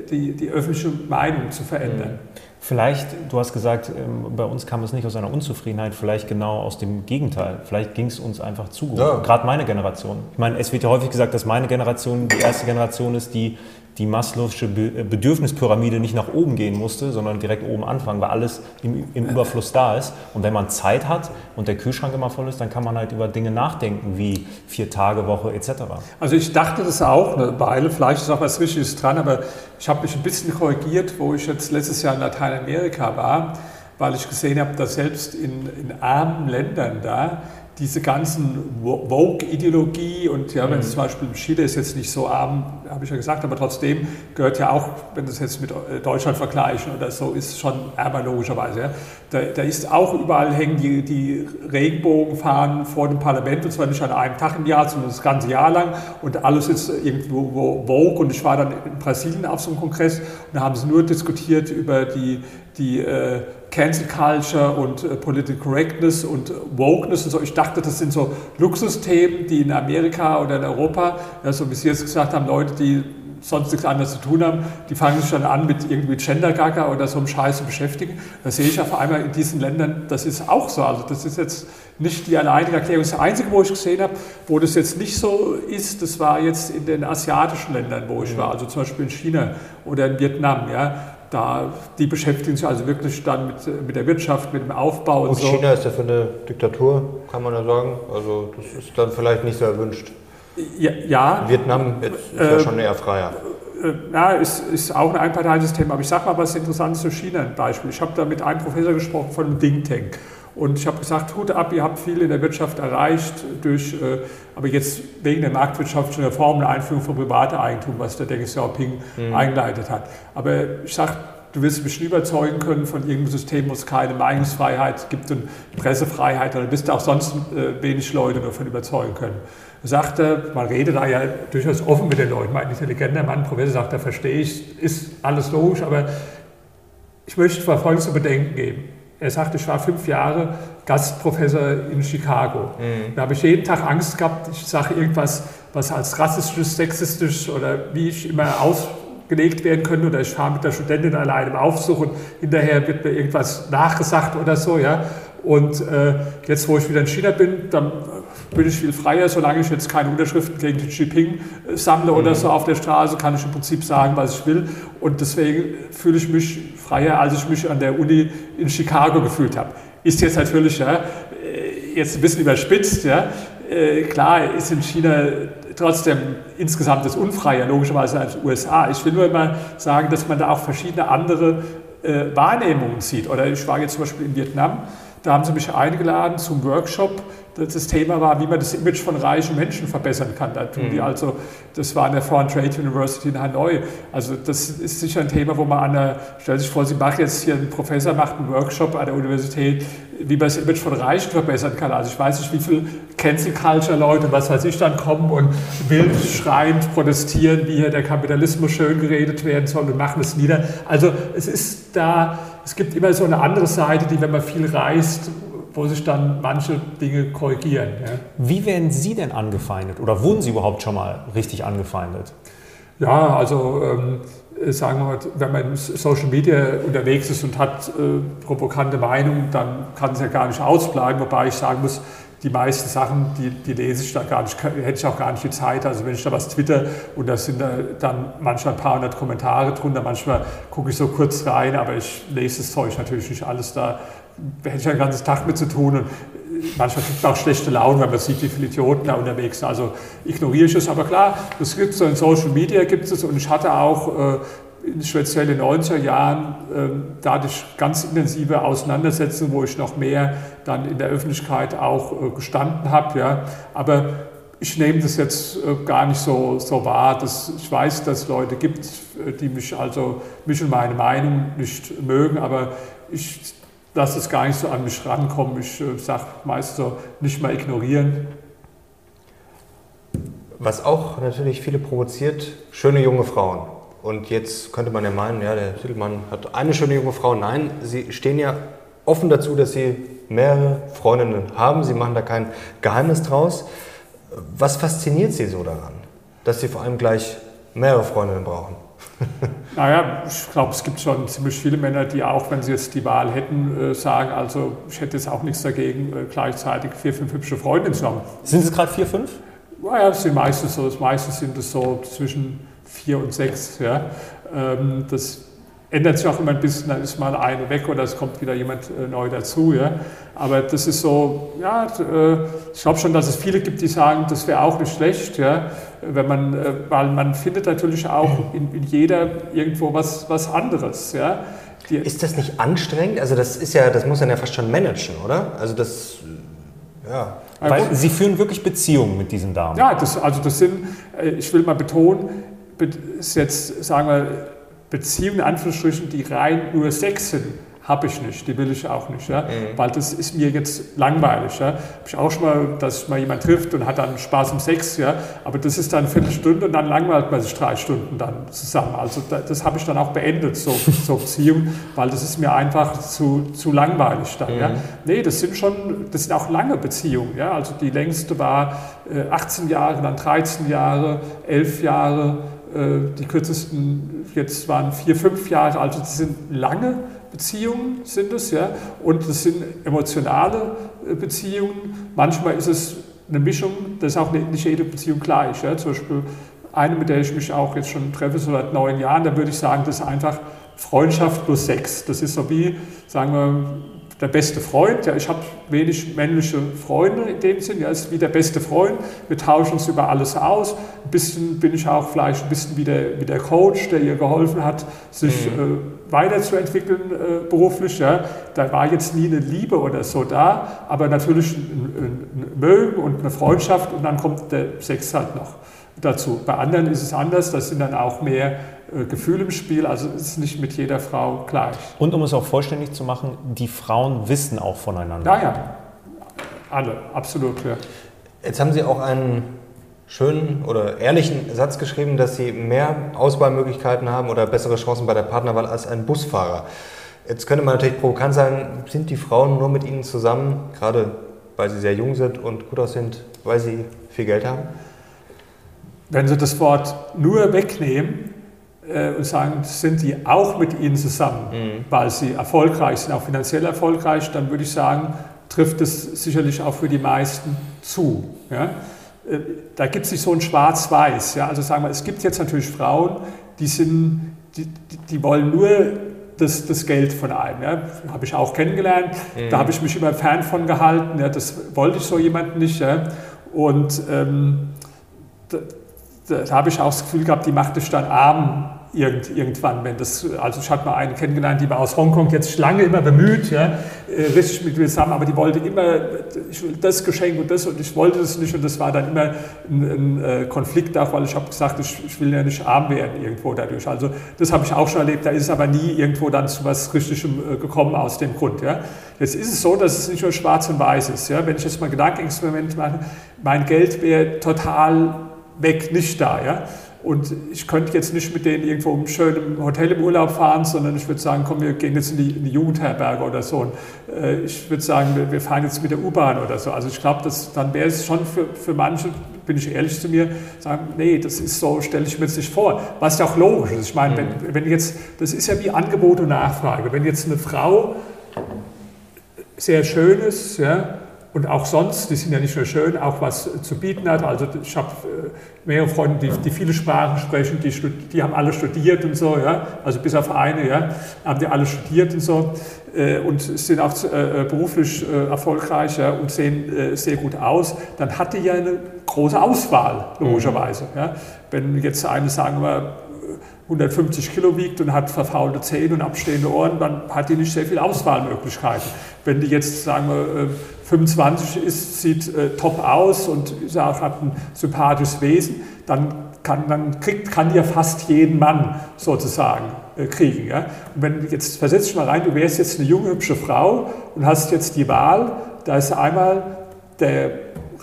die, die öffentliche Meinung zu verändern. Mhm. Vielleicht, du hast gesagt, ähm, bei uns kam es nicht aus einer Unzufriedenheit, vielleicht genau aus dem Gegenteil. Vielleicht ging es uns einfach zu gut. Ja. Gerade meine Generation. Ich meine, es wird ja häufig gesagt, dass meine Generation die erste Generation ist, die die Maslow'sche äh, Bedürfnispyramide nicht nach oben gehen musste, sondern direkt oben anfangen, weil alles im, im, Überfluss da ist. Und wenn man Zeit hat und der Kühlschrank immer voll ist, dann kann man halt über Dinge nachdenken, wie vier Tage Woche etc. Also ich dachte das auch eine Weile, vielleicht ist auch was Richtiges dran, aber ich habe mich ein bisschen korrigiert, wo ich jetzt letztes Jahr in Lateinamerika war, weil ich gesehen habe, dass selbst in, in armen Ländern da diese ganzen Vogue-Ideologie und ja, wenn es mhm. zum Beispiel Chile ist jetzt nicht so arm, habe ich ja gesagt, aber trotzdem gehört ja auch, wenn du es jetzt mit äh, Deutschland vergleichen oder so, ist schon ärmer logischerweise. Ja. Da, da, ist auch überall hängen die, die Regenbogenfahnen vor dem Parlament und zwar nicht an einem Tag im Jahr, sondern das ganze Jahr lang und alles ist irgendwo Vogue und ich war dann in Brasilien auf so einem Kongress und da haben sie nur diskutiert über die, die äh, Cancel Culture und äh, Political Correctness und Wokeness und so. Ich dachte, das sind so Luxusthemen, die in Amerika oder in Europa, ja, so wie Sie jetzt gesagt haben, Leute, die sonst nichts anderes zu tun haben, die fangen sich dann an mit irgendwie Gender-Gaga oder so einem Scheiß zu beschäftigen. Da sehe ich auf einmal in diesen Ländern, das ist auch so. Also das ist jetzt nicht die alleinige Erklärung. Das Einzige, wo ich gesehen habe, wo das jetzt nicht so ist, das war jetzt in den asiatischen Ländern, wo ich mhm. war, also zum Beispiel in China oder in Vietnam. Ja da, die beschäftigen sich also wirklich dann mit, mit der Wirtschaft, mit dem Aufbau und, und so. China ist ja für eine Diktatur, kann man ja sagen. Also das ist dann vielleicht nicht so erwünscht. Ja. ja Vietnam ist äh, ja schon eher freier. Äh, ja, ist, ist auch ein Einparteisystem. Aber ich sage mal was Interessantes zu China ein Beispiel. Ich habe da mit einem Professor gesprochen von einem Think Tank. Und ich habe gesagt, Hut ab, ihr habt viel in der Wirtschaft erreicht, durch, äh, aber jetzt wegen der marktwirtschaftlichen Reform, der Einführung von privatem Eigentum, was der Deng Xiaoping mhm. eingeleitet hat. Aber ich sage, du wirst mich nie überzeugen können von irgendeinem System, wo es keine Meinungsfreiheit gibt und Pressefreiheit, oder bist du auch sonst äh, wenig Leute davon überzeugen können. Er sagte, man redet da ja durchaus offen mit den Leuten. Mein intelligenter Mann, Professor, sagt, da verstehe ich, ist alles logisch, aber ich möchte Folgendes zu bedenken geben. Er sagte, ich war fünf Jahre Gastprofessor in Chicago. Mhm. Da habe ich jeden Tag Angst gehabt, ich sage irgendwas, was als rassistisch, sexistisch oder wie ich immer ausgelegt werden könnte oder ich fahre mit der Studentin allein im Aufzug und hinterher wird mir irgendwas nachgesagt oder so. Ja? Und äh, jetzt, wo ich wieder in China bin, dann bin ich viel freier, solange ich jetzt keine Unterschriften gegen Xi Jinping äh, sammle oder mhm. so auf der Straße, kann ich im Prinzip sagen, was ich will. Und deswegen fühle ich mich freier, als ich mich an der Uni in Chicago gefühlt habe. Ist jetzt natürlich ja, äh, jetzt ein bisschen überspitzt. Ja. Äh, klar ist in China trotzdem insgesamt das unfreier, logischerweise als USA. Ich will nur immer sagen, dass man da auch verschiedene andere äh, Wahrnehmungen sieht. Oder ich war jetzt zum Beispiel in Vietnam, da haben sie mich eingeladen zum Workshop das Thema war, wie man das Image von reichen Menschen verbessern kann. Da tun die mhm. also, das war an der Foreign Trade University in Hanoi. Also das ist sicher ein Thema, wo man an der, stell sich vor, Sie machen jetzt hier einen Professor, macht einen Workshop an der Universität, wie man das Image von Reichen verbessern kann. Also ich weiß nicht, wie viele Cancel Culture Leute, was weiß ich, dann kommen und wild schreiend protestieren, wie hier der Kapitalismus schön geredet werden soll und machen es nieder. Also es ist da, es gibt immer so eine andere Seite, die, wenn man viel reist, wo sich dann manche Dinge korrigieren. Ja. Wie werden Sie denn angefeindet oder wurden Sie überhaupt schon mal richtig angefeindet? Ja, also ähm, sagen wir mal, wenn man in Social Media unterwegs ist und hat äh, provokante Meinungen, dann kann es ja gar nicht ausbleiben, wobei ich sagen muss, die meisten Sachen, die, die lese ich da gar nicht, hätte ich auch gar nicht die Zeit. Also wenn ich da was twitter und da sind da dann manchmal ein paar hundert Kommentare drunter, manchmal gucke ich so kurz rein, aber ich lese das Zeug natürlich nicht alles da hätte ich einen ganzen Tag mit zu tun. Und manchmal kriegt man auch schlechte Laune, wenn man sieht, wie viele Idioten da unterwegs sind. Also ignoriere ich es. Aber klar, das gibt es so in Social Media gibt es und ich hatte auch äh, speziell in den 90er Jahren äh, dadurch ganz intensive Auseinandersetzungen, wo ich noch mehr dann in der Öffentlichkeit auch äh, gestanden habe. Ja. Aber ich nehme das jetzt äh, gar nicht so, so wahr. Dass ich weiß, dass es Leute gibt, äh, die mich also mich und meine Meinung nicht mögen, aber ich lasse es gar nicht so an mich rankommen. Ich äh, sage meist so, nicht mal ignorieren. Was auch natürlich viele provoziert, schöne junge Frauen. Und jetzt könnte man ja meinen, ja, der Titelmann hat eine schöne junge Frau. Nein, sie stehen ja offen dazu, dass sie mehrere Freundinnen haben. Sie machen da kein Geheimnis draus. Was fasziniert Sie so daran, dass Sie vor allem gleich mehrere Freundinnen brauchen? naja, ich glaube, es gibt schon ziemlich viele Männer, die auch, wenn sie jetzt die Wahl hätten, äh, sagen, also ich hätte jetzt auch nichts dagegen, äh, gleichzeitig vier, fünf hübsche Freundinnen zu haben. Sind es gerade vier, fünf? Naja, es sind meistens so, meistens sind es so zwischen vier und sechs. Ja. Ähm, das ändert sich auch immer ein bisschen, dann ist mal eine weg oder es kommt wieder jemand äh, neu dazu. Ja. Aber das ist so, ja, äh, ich glaube schon, dass es viele gibt, die sagen, das wäre auch nicht schlecht, ja, wenn man, äh, weil man findet natürlich auch in, in jeder irgendwo was, was anderes. Ja. Die, ist das nicht anstrengend? Also das ist ja, das muss man ja fast schon managen, oder? Also das, ja. Weil Sie führen wirklich Beziehungen mit diesen Damen. Ja, das, also das sind, äh, ich will mal betonen, ist jetzt, sagen wir, Beziehungen in Anführungsstrichen, die rein nur Sex sind habe ich nicht, die will ich auch nicht, ja? Mhm. weil das ist mir jetzt langweilig. Ja? Habe ich auch schon mal, dass mal jemand trifft und hat dann Spaß um Sex, ja? aber das ist dann eine Viertelstunde und dann langweilt man sich drei Stunden dann zusammen. Also das, das habe ich dann auch beendet, so, so Beziehung, weil das ist mir einfach zu, zu langweilig dann. Mhm. Ja? Nee, das sind schon, das sind auch lange Beziehungen. Ja? Also die längste war äh, 18 Jahre, dann 13 Jahre, 11 Jahre, die kürzesten jetzt waren vier, fünf Jahre, also das sind lange Beziehungen sind es, ja, und das sind emotionale äh, Beziehungen. Manchmal ist es eine Mischung, das ist auch nicht jede Beziehung gleich. Ja. Zum Beispiel eine, mit der ich mich auch jetzt schon treffe, so seit neun Jahren, da würde ich sagen, das ist einfach Freundschaft plus Sex. Das ist so wie, sagen wir, der beste Freund. Ja, ich habe wenig männliche Freunde in dem Sinn. Ja, ist wie der beste Freund. Wir tauschen uns über alles aus. Ein bisschen bin ich auch vielleicht ein bisschen wie der, wie der Coach, der ihr geholfen hat, sich mhm. äh, weiterzuentwickeln äh, beruflich. Ja. Da war jetzt nie eine Liebe oder so da, aber natürlich ein, ein, ein Mögen und eine Freundschaft und dann kommt der Sex halt noch dazu. Bei anderen ist es anders. Das sind dann auch mehr Gefühl im Spiel, also ist nicht mit jeder Frau gleich. Und um es auch vollständig zu machen, die Frauen wissen auch voneinander. Ja, ja, alle, absolut. Ja. Jetzt haben Sie auch einen schönen oder ehrlichen Satz geschrieben, dass Sie mehr Auswahlmöglichkeiten haben oder bessere Chancen bei der Partnerwahl als ein Busfahrer. Jetzt könnte man natürlich provokant sagen, sind die Frauen nur mit Ihnen zusammen, gerade weil sie sehr jung sind und gut aussehen, weil sie viel Geld haben? Wenn Sie das Wort nur wegnehmen, äh, und sagen, sind die auch mit Ihnen zusammen, mhm. weil sie erfolgreich sind, auch finanziell erfolgreich, dann würde ich sagen, trifft es sicherlich auch für die meisten zu. Ja? Äh, da gibt es nicht so ein Schwarz-Weiß. Ja? Also sagen wir, es gibt jetzt natürlich Frauen, die, sind, die, die, wollen nur das, das, Geld von einem. Ja? Habe ich auch kennengelernt. Mhm. Da habe ich mich immer fern von gehalten. Ja? Das wollte ich so jemanden nicht. Ja? Und ähm, da, da habe ich auch das Gefühl gehabt, die macht es dann arm irgend, irgendwann, wenn das, also ich hatte mal eine kennengelernt, die war aus Hongkong jetzt lange immer bemüht, ja, äh, richtig mit mir zusammen, aber die wollte immer, ich will das Geschenk und das und ich wollte das nicht und das war dann immer ein, ein äh, Konflikt auch, weil ich habe gesagt, ich, ich, will ja nicht arm werden irgendwo dadurch. Also das habe ich auch schon erlebt, da ist es aber nie irgendwo dann zu was Richtigem äh, gekommen aus dem Grund. Ja. Jetzt ist es so, dass es nicht nur schwarz und weiß ist. Ja. Wenn ich jetzt mal ein Gedankenexperiment mache, mein Geld wäre total weg, nicht da. Ja. Und ich könnte jetzt nicht mit denen irgendwo im schönen Hotel im Urlaub fahren, sondern ich würde sagen, komm, wir gehen jetzt in die, in die Jugendherberge oder so. Und, äh, ich würde sagen, wir, wir, fahren jetzt mit der U-Bahn oder so. Also ich glaube, dann wäre es schon für, für manche, bin ich ehrlich zu mir, sagen, nee, das ist so, stelle ich mir jetzt nicht vor. Was ja auch logisch ist. Ich meine, mhm. wenn, wenn jetzt, das ist ja wie Angebot und Nachfrage. Wenn jetzt eine Frau sehr schön ist, ja, und auch sonst, die sind ja nicht nur schön, auch was zu bieten hat. Also ich habe äh, mehrere Freunde, die, die, viele Sprachen sprechen, die, die, haben alle studiert und so, ja, also bis auf eine, ja, haben die alle studiert und so äh, und sind auch äh, beruflich erfolgreich ja, und sehen sehr gut aus, dann hat die ja eine große Auswahl, logischerweise. Ja. Wenn jetzt eine, sagen wir, 150 Kilo wiegt und hat verfaulte Zähne und abstehende Ohren, dann hat die nicht sehr viele Auswahlmöglichkeiten. Wenn die jetzt, sagen wir, 25 ist, sieht äh, top aus und sag, hat ein sympathisches Wesen, dann kann, dann kriegt, kann ja fast jeden Mann sozusagen äh, kriegen. Ja? Und wenn jetzt versetzt mal rein, du wärst jetzt eine junge, hübsche Frau und hast jetzt die Wahl, da ist einmal der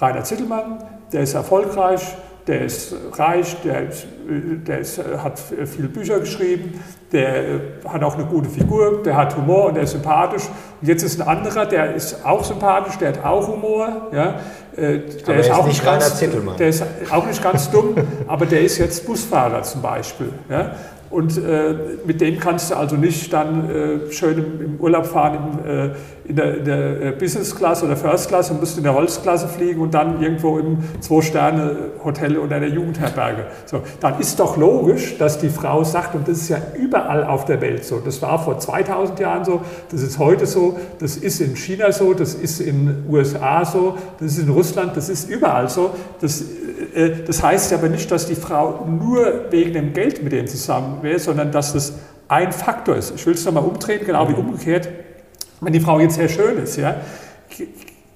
Rainer Zittelmann, der ist erfolgreich, der ist reich, der, der ist, hat viele Bücher geschrieben, der hat auch eine gute Figur, der hat Humor und der ist sympathisch. Und jetzt ist ein anderer, der ist auch sympathisch, der hat auch Humor. Ja. Äh, der ist, ist, auch nicht ganz, der ist auch nicht ganz dumm, aber der ist jetzt Busfahrer zum Beispiel. Ja. Und äh, mit dem kannst du also nicht dann äh, schön im, im, Urlaub fahren im, äh, in der, in der äh, Business Class oder First Class und musst in der Holzklasse fliegen und dann irgendwo im Zwei-Sterne-Hotel oder in der Jugendherberge. So, dann ist doch logisch, dass die Frau sagt, und das ist ja überall auf der Welt so, das war vor 2000 Jahren so, das ist heute so, das ist in China so, das ist in den USA so, das ist in Russland, das ist überall so. Das, äh, das heißt aber nicht, dass die Frau nur wegen dem Geld mit denen zusammen wäre, sondern dass das ein Faktor ist. Ich will es nochmal umdrehen, genau wie mhm. umgekehrt. Wenn die Frau jetzt sehr schön ist, ja,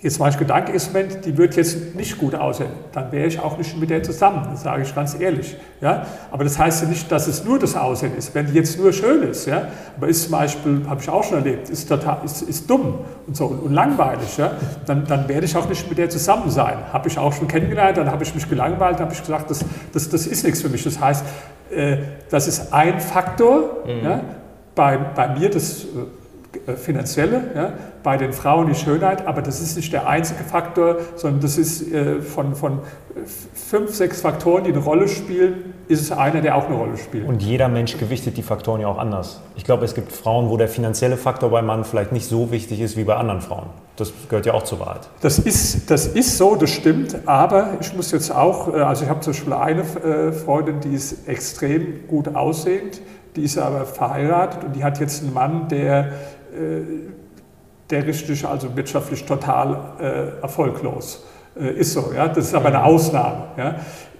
jetzt mein Gedankenexperiment, die wird jetzt nicht gut aussehen, dann wäre ich auch nicht mit der zusammen, das sage ich ganz ehrlich. Ja? Aber das heißt ja nicht, dass es nur das Aussehen ist. Wenn die jetzt nur schön ist, ja? aber ist zum Beispiel, habe ich auch schon erlebt, ist, total, ist, ist dumm und so und, und langweilig, ja? dann, dann werde ich auch nicht mit der zusammen sein. Habe ich auch schon kennengelernt, dann habe ich mich gelangweilt, dann habe ich gesagt, das, das, das ist nichts für mich. Das heißt, äh, das ist ein Faktor. Mhm. Ja? Bei, bei mir das äh, finanzielle, ja, bei den Frauen die Schönheit, aber das ist nicht der einzige Faktor, sondern das ist äh, von, von fünf, sechs Faktoren, die eine Rolle spielen, ist es einer, der auch eine Rolle spielt. Und jeder Mensch gewichtet die Faktoren ja auch anders. Ich glaube, es gibt Frauen, wo der finanzielle Faktor beim Mann vielleicht nicht so wichtig ist wie bei anderen Frauen. Das gehört ja auch zur Wahrheit. Das ist, das ist so, das stimmt, aber ich muss jetzt auch, äh, also ich habe zum Beispiel eine äh, Freundin, die ist extrem gut aussehend, die ist aber verheiratet und die hat jetzt einen Mann, der äh, der richtig, also wirtschaftlich total äh, erfolglos äh, ist so. Ja? Das ist aber eine Ausnahme. Ja?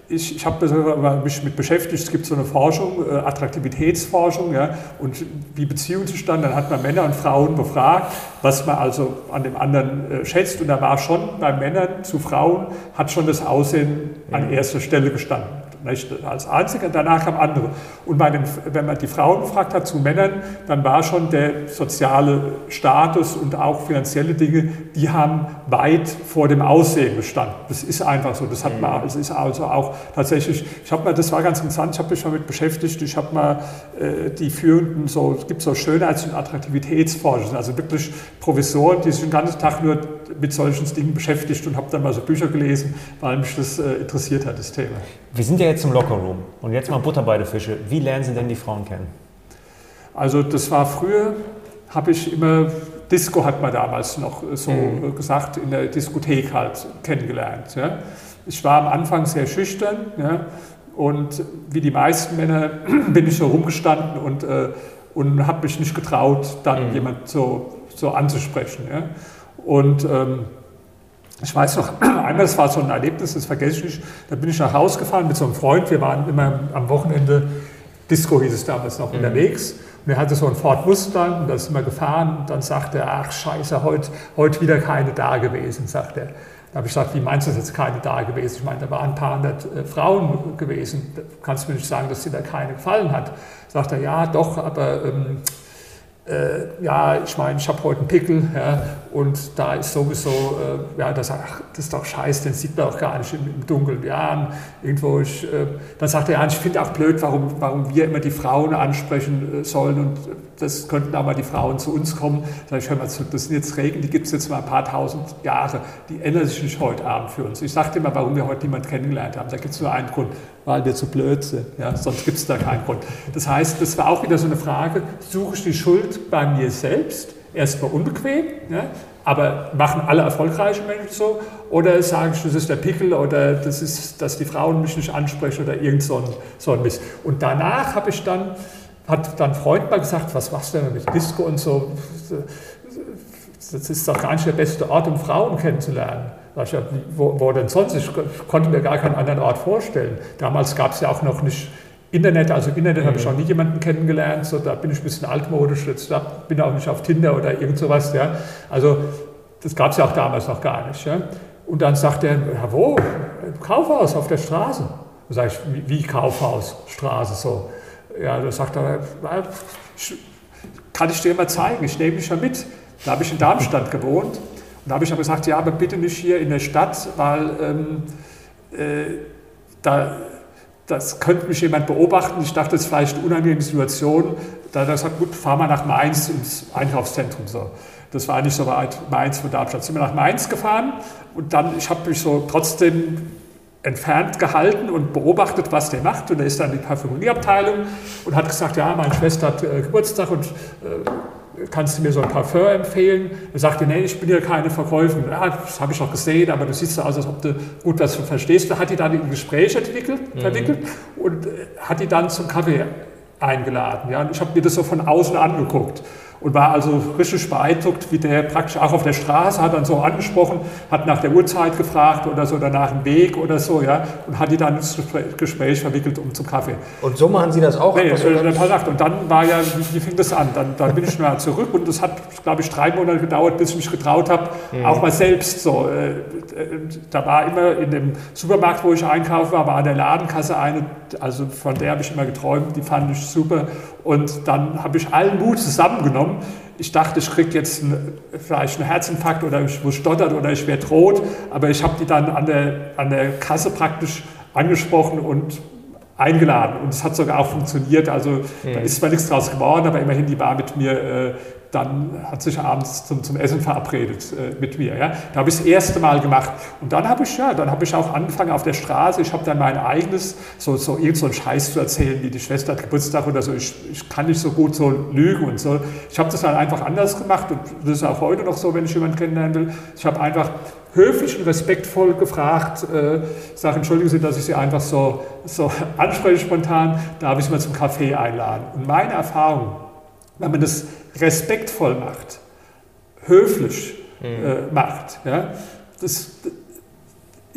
ich, ich habe mich mit beschäftigt, es gibt so eine Forschung, äh, Attraktivitätsforschung, ja, und wie Beziehungen zustande, dann hat man Männer und Frauen befragt, was man also an dem anderen äh, schätzt, und da war schon bei Männern zu Frauen, hat schon das Aussehen an erster Stelle gestanden nicht als einziger, danach kam andere. Und bei den, wenn man die Frauen gefragt hat zu Männern, dann war schon der soziale Status und auch finanzielle Dinge, die haben weit vor dem Aussehen gestanden. Das ist einfach so. Das hat man, das ist also auch tatsächlich, ich habe mal, das war ganz interessant, ich habe mich damit beschäftigt, ich habe mal äh, die führenden, so, es gibt so Schönheits- und Attraktivitätsforscher, also wirklich Professoren, die sich den ganzen Tag nur mit solchen Dingen beschäftigt und habe dann mal so Bücher gelesen, weil mich das äh, interessiert hat, das Thema. Wir sind ja jetzt im Lockerroom und jetzt mal Butter bei den Fische. Wie lernen Sie denn die Frauen kennen? Also das war früher, habe ich immer, Disco hat man damals noch so mhm. gesagt, in der Diskothek halt kennengelernt. Ja. Ich war am Anfang sehr schüchtern ja, und wie die meisten Männer bin ich so rumgestanden und, äh, und habe mich nicht getraut, dann mhm. jemand so, so anzusprechen. Ja. Und ähm, ich weiß noch, einmal, das war so ein Erlebnis, das vergesse ich nicht, da bin ich nach Hause gefahren mit so einem Freund, wir waren immer am Wochenende, Disco hieß es damals noch, mhm. unterwegs. Und er hatte so einen Ford Mustang und da sind wir gefahren und dann sagte er, ach scheiße, heute, heute wieder keine da gewesen, sagt er. Da habe ich gesagt, wie meinst du das jetzt keine da gewesen? Ich meine, da waren ein paar hundert äh, Frauen gewesen. Da kannst du mir nicht sagen, dass dir da keine gefallen hat. Sagt er, ja, doch, aber ähm, äh, ja, ich meine, ich habe heute einen Pickel ja, und da ist sowieso, äh, ja, das, ach, das ist doch scheiße, den sieht man auch gar nicht im, im Dunkeln. Ja, irgendwo, ich, äh, dann sagt er, ja, ich finde auch blöd, warum, warum wir immer die Frauen ansprechen äh, sollen und das könnten aber die Frauen zu uns kommen. Sag ich, hör mal zu, das sind jetzt Regeln, die gibt es jetzt mal ein paar tausend Jahre, die ändern sich nicht heute Abend für uns. Ich sagte immer, warum wir heute niemanden kennengelernt haben. Da gibt es nur einen Grund, weil wir zu blöd sind. Ja, sonst gibt es da keinen Grund. Das heißt, das war auch wieder so eine Frage, suche ich die Schuld bei mir selbst? Erstmal unbequem, ja, aber machen alle erfolgreichen Menschen so? Oder sage ich, das ist der Pickel oder das ist, dass die Frauen mich nicht ansprechen oder irgend so ein, so ein Mist. Und danach habe ich dann, hat dann Freund mal gesagt, was machst du denn mit Disco und so? Das ist doch gar nicht der beste Ort, um Frauen kennenzulernen. Ich, wo, wo denn sonst? Ich konnte mir gar keinen anderen Ort vorstellen. Damals gab es ja auch noch nicht Internet, also Internet mhm. habe ich auch nie jemanden kennengelernt, so, da bin ich ein bisschen altmodisch, jetzt da bin auch nicht auf Tinder oder irgend sowas. Ja. Also das gab es ja auch damals noch gar nicht. Ja. Und dann sagt er, ja, wo? Kaufhaus auf der Straße. Da sage ich, wie, wie Kaufhaus, Straße so. Ja, da sagt er, kann ich dir mal zeigen, ich nehme dich ja mit. Da habe ich in Darmstadt gewohnt da habe ich aber gesagt, ja, aber bitte nicht hier in der Stadt, weil ähm, äh, da, das könnte mich jemand beobachten. Ich dachte, das ist vielleicht eine unangenehme Situation. Da hat er gesagt, gut, fahr mal nach Mainz ins Einkaufszentrum. So. Das war nicht so weit, Mainz von Darmstadt. Sind wir nach Mainz gefahren und dann, ich habe mich so trotzdem entfernt gehalten und beobachtet, was der macht. Und er ist dann in die Parfümerieabteilung und hat gesagt, ja, meine Schwester hat äh, Geburtstag und äh, kannst du mir so ein Parfum empfehlen? Er sagte, nee, ich bin ja keine Verkäuferin. Ja, das habe ich auch gesehen, aber du siehst so aus, als ob du gut was verstehst. Da hat die dann ein Gespräch entwickelt, mhm. verwickelt und äh, hat die dann zum Kaffee eingeladen. Ja? Und ich habe mir das so von außen angeguckt. Und war also richtig beeindruckt, wie der praktisch auch auf der Straße hat dann so angesprochen, hat nach der Uhrzeit gefragt oder so, oder nach dem Weg oder so, ja, und hat die dann ins Gespräch verwickelt um zum Kaffee. Und so machen Sie das auch? Nee, so und dann war ja, wie, fing das an? Dann, dann bin ich mal zurück und das hat, glaube ich, drei Monate gedauert, bis ich mich getraut habe, mhm. auch mal selbst so. Äh, äh, da war immer in dem Supermarkt, wo ich einkaufe, war an der Ladenkasse eine, also von der habe ich immer geträumt, die fand ich super. Und dann habe ich allen Mut zusammengenommen. Ich dachte, ich kriege jetzt einen, vielleicht einen Herzinfarkt oder ich muss stottern oder ich werde rot. Aber ich habe die dann an der, an der Kasse praktisch angesprochen und eingeladen. Und es hat sogar auch funktioniert. Also mhm. da ist zwar nichts draus geworden, aber immerhin, die war mit mir äh, dann hat sich abends zum, zum Essen verabredet äh, mit mir. Ja. Da habe ich das erste Mal gemacht. Und dann habe ich, ja, dann ich auch angefangen auf der Straße. Ich habe dann mein eigenes, so, so irgend so einen Scheiß zu erzählen, wie die Schwester hat Geburtstag oder so. Ich, ich kann nicht so gut so lügen und so. Ich habe das dann einfach anders gemacht und das ist auch heute noch so, wenn ich jemanden kennenlernen will. Ich habe einfach höflich und respektvoll gefragt, äh, sage, entschuldigen Sie, dass ich Sie einfach so, so anspreche spontan, darf ich Sie mal zum Kaffee einladen. Und meine Erfahrung, wenn man das respektvoll macht, höflich mhm. äh, macht. Ja? Das,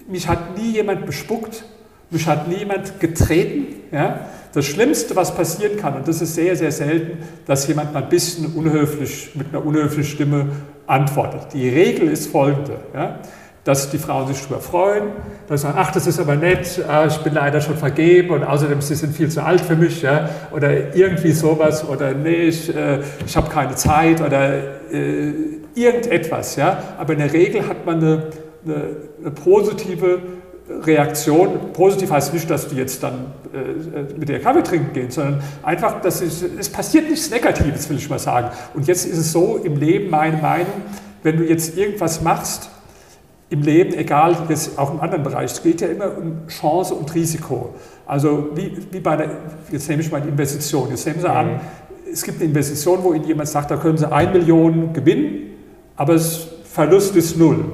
mich hat nie jemand bespuckt, mich hat niemand getreten. Ja? Das Schlimmste, was passieren kann, und das ist sehr, sehr selten, dass jemand mal ein bisschen unhöflich, mit einer unhöflichen Stimme antwortet. Die Regel ist folgende. Ja? Dass die Frauen sich darüber freuen, dass sie sagen, ach, das ist aber nett, ah, ich bin leider schon vergeben und außerdem sie sind viel zu alt für mich, ja, oder irgendwie sowas, oder nee, ich, äh, ich habe keine Zeit, oder äh, irgendetwas, ja. Aber in der Regel hat man eine, eine, eine positive Reaktion. Positiv heißt nicht, dass die jetzt dann äh, mit der Kaffee trinken gehen, sondern einfach, dass es, es passiert nichts Negatives, will ich mal sagen. Und jetzt ist es so im Leben, meine Meinung, wenn du jetzt irgendwas machst, im Leben, egal, jetzt auch im anderen Bereich, es geht ja immer um Chance und Risiko. Also wie, wie bei der, jetzt nehme ich mal die Investition, jetzt nehmen Sie mhm. an, es gibt eine Investition, wo Ihnen jemand sagt, da können Sie 1 Million gewinnen, aber das Verlust ist null.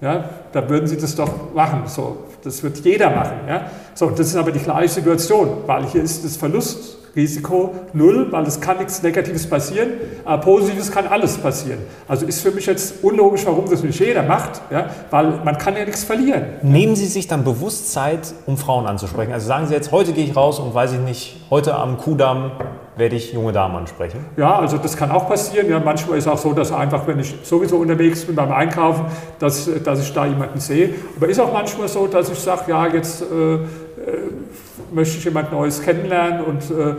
Ja, da würden Sie das doch machen. So, das wird jeder machen. Ja? So, das ist aber die gleiche Situation, weil hier ist das Verlust Risiko null, weil es kann nichts Negatives passieren, aber Positives kann alles passieren. Also ist für mich jetzt unlogisch, warum das nicht jeder macht, ja, weil man kann ja nichts verlieren. Nehmen Sie sich dann bewusst Zeit, um Frauen anzusprechen? Also sagen Sie jetzt, heute gehe ich raus und weiß ich nicht, heute am Kudamm werde ich junge Damen ansprechen? Ja, also das kann auch passieren. Ja, manchmal ist es auch so, dass einfach, wenn ich sowieso unterwegs bin beim Einkaufen, dass, dass ich da jemanden sehe. Aber ist auch manchmal so, dass ich sage, ja, jetzt äh, äh möchte ich jemand Neues kennenlernen und äh, äh,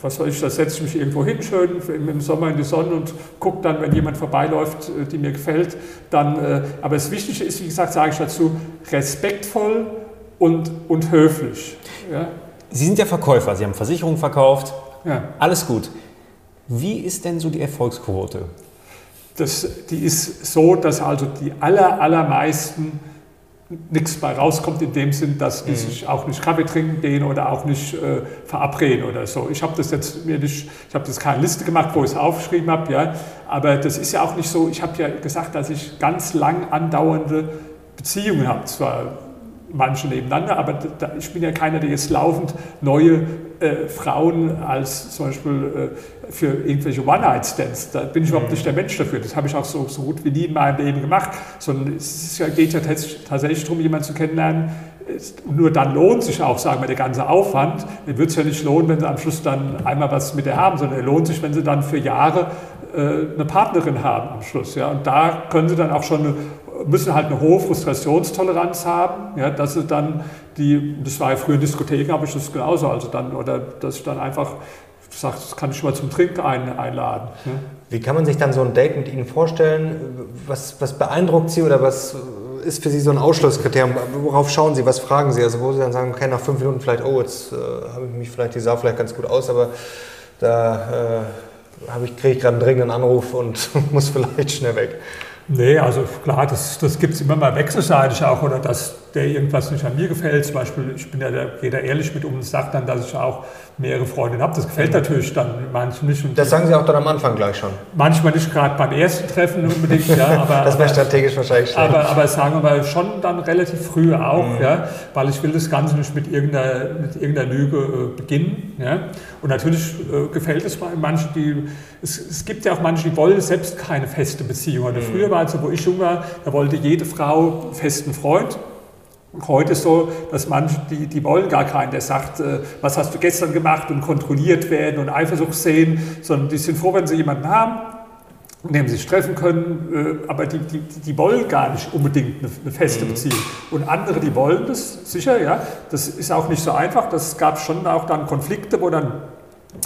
was soll ich, da setze ich mich irgendwo hin, schön im, Sommer in die Sonne und gucke dann, wenn jemand vorbeiläuft, äh, die mir gefällt, dann, äh, aber das Wichtige ist, wie gesagt, sage ich dazu, respektvoll und, und höflich. Ja? Sie sind ja Verkäufer, Sie haben Versicherungen verkauft, ja. alles gut. Wie ist denn so die Erfolgsquote? Das, die ist so, dass also die aller, allermeisten nichts bei rauskommt in dem Sinn, dass die mhm. sich auch nicht Kaffee trinken gehen oder auch nicht äh, verabreden oder so. Ich habe das jetzt mir nicht, ich habe das keine Liste gemacht, wo ich es aufgeschrieben habe, ja, aber das ist ja auch nicht so. Ich habe ja gesagt, dass ich ganz lang andauernde Beziehungen habe, zwar manche nebeneinander, aber da, ich bin ja keiner, der jetzt laufend neue äh, Frauen als zum Beispiel äh, für irgendwelche One-Night-Stands, da bin ich überhaupt mhm. nicht der Mensch dafür. Das habe ich auch so, so gut wie nie in meinem Leben gemacht, sondern es geht ja tatsächlich darum, jemanden zu kennenlernen, nur dann lohnt sich auch, sagen wir, der ganze Aufwand. Den wird es ja nicht lohnen, wenn Sie am Schluss dann einmal was mit ihr haben, sondern er lohnt sich, wenn Sie dann für Jahre äh, eine Partnerin haben am Schluss. Ja? Und da können Sie dann auch schon eine müssen halt eine hohe Frustrationstoleranz haben, ja, dass sie dann die, das war ja früher in Diskotheken, habe ich das genauso, also dann, oder dass ich dann einfach sage, das kann ich mal zum Trinken ein, einladen. Ja. Wie kann man sich dann so ein Date mit Ihnen vorstellen? Was, was beeindruckt Sie oder was ist für Sie so ein Ausschlusskriterium? Worauf schauen Sie, was fragen Sie? Also wo Sie dann sagen, okay, nach fünf Minuten vielleicht, oh, jetzt äh, habe ich mich vielleicht, die sah vielleicht ganz gut aus, aber da äh, ich, kriege ich gerade einen dringenden Anruf und muss vielleicht schnell weg. Nee, also klar, das, das gibt es immer mal wechselseitig auch, oder dass der irgendwas nicht an mir gefällt. Zum Beispiel, ich bin ja, da, gehe da ehrlich mit um und sage dann, dass ich auch mehrere Freundinnen habe. Das gefällt natürlich dann manchen nicht. Das sagen Sie auch dann am Anfang gleich schon. manchmal nicht gerade beim ersten Treffen unbedingt, ja, aber, Das wäre strategisch wahrscheinlich schlecht. aber, aber sagen wir mal schon dann relativ früh auch, ja, weil ich will das Ganze nicht mit irgendeiner, mit irgendeiner Lüge äh, beginnen. Ja. Und natürlich äh, gefällt es manchen, die, es, es gibt ja auch manche, die wollen selbst keine feste Beziehung. Oder früher war es so, wo ich jung war, da wollte jede Frau einen festen Freund. Heute ist so, dass manche, die, die wollen gar keinen, der sagt, äh, was hast du gestern gemacht und kontrolliert werden und Eifersucht sehen, sondern die sind froh, wenn sie jemanden haben, mit dem sie sich treffen können, äh, aber die, die, die wollen gar nicht unbedingt eine, eine feste Beziehung. Und andere, die wollen das, sicher, ja. Das ist auch nicht so einfach. Das gab schon auch dann Konflikte, wo dann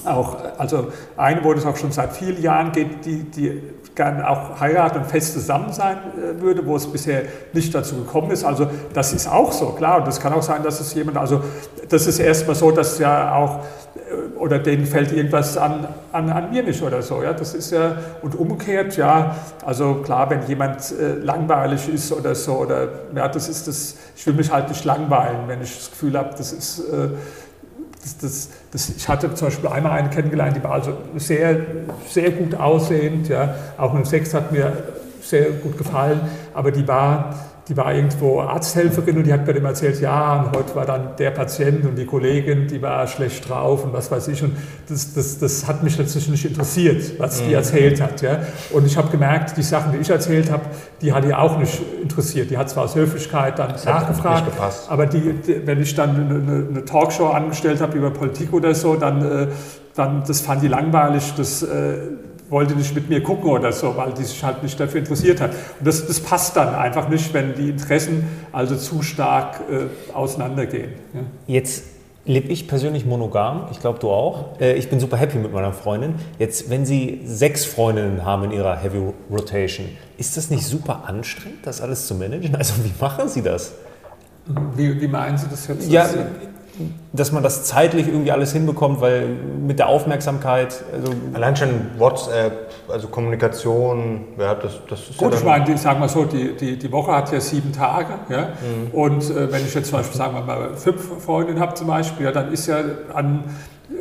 auch, also eine, wo das auch schon seit vielen Jahren geht, die, die gerne auch heiraten und fest zusammen sein äh, würde, wo es bisher nicht dazu gekommen ist. Also das ist auch so, klar. Und das kann auch sein, dass es jemand, also das ist erstmal so, dass ja auch, äh, oder denen fällt irgendwas an, an, an mir nicht oder so. Ja, das ist ja, und umgekehrt, ja, also klar, wenn jemand äh, langweilig ist oder so, oder, ja, das ist das, ich will mich halt nicht langweilen, wenn ich das Gefühl habe, das ist, äh, das, das, das, ich hatte zum Beispiel einmal eine kennengelernt, die war also sehr, sehr gut aussehend, ja, auch mit dem Sex hat mir sehr gut gefallen, aber die war, die war irgendwo Arzthelferin und die hat mir dem erzählt, ja, und heute war dann der Patient und die Kollegin, die war schlecht drauf und was weiß ich. Und das, das, das hat mich letztlich nicht interessiert, was die erzählt hat. Ja. Und ich habe gemerkt, die Sachen, die ich erzählt habe, die hat die auch nicht interessiert. Die hat zwar aus Höflichkeit dann hat nachgefragt, aber die, die, wenn ich dann eine, eine, eine Talkshow angestellt habe über Politik oder so, dann, äh, dann das fand die langweilig, das äh, wollte nicht mit mir gucken oder so, weil die sich halt nicht dafür interessiert hat. Und das, das passt dann einfach nicht, wenn die Interessen also zu stark äh, auseinandergehen. Ja. Jetzt lebe ich persönlich monogam, ich glaube du auch. Äh, Ich bin super happy mit meiner Freundin. Jetzt, wenn Sie sechs Freundinnen haben in Ihrer Heavy Rotation, ist das nicht super anstrengend, das alles zu managen? Also wie machen Sie das? Wie, wie meinen Sie das jetzt? Ja, dass man das zeitlich irgendwie alles hinbekommt, weil mit der Aufmerksamkeit, also Allein schon WhatsApp, also Kommunikation, ja, das, das ist Gut, ja ich meine, die, sagen wir so, die, die, die Woche hat ja sieben Tage. Ja? Und äh, wenn ich jetzt zum Beispiel, sagen wir mal, fünf Freundinnen habe zum Beispiel, ja, dann ist ja an,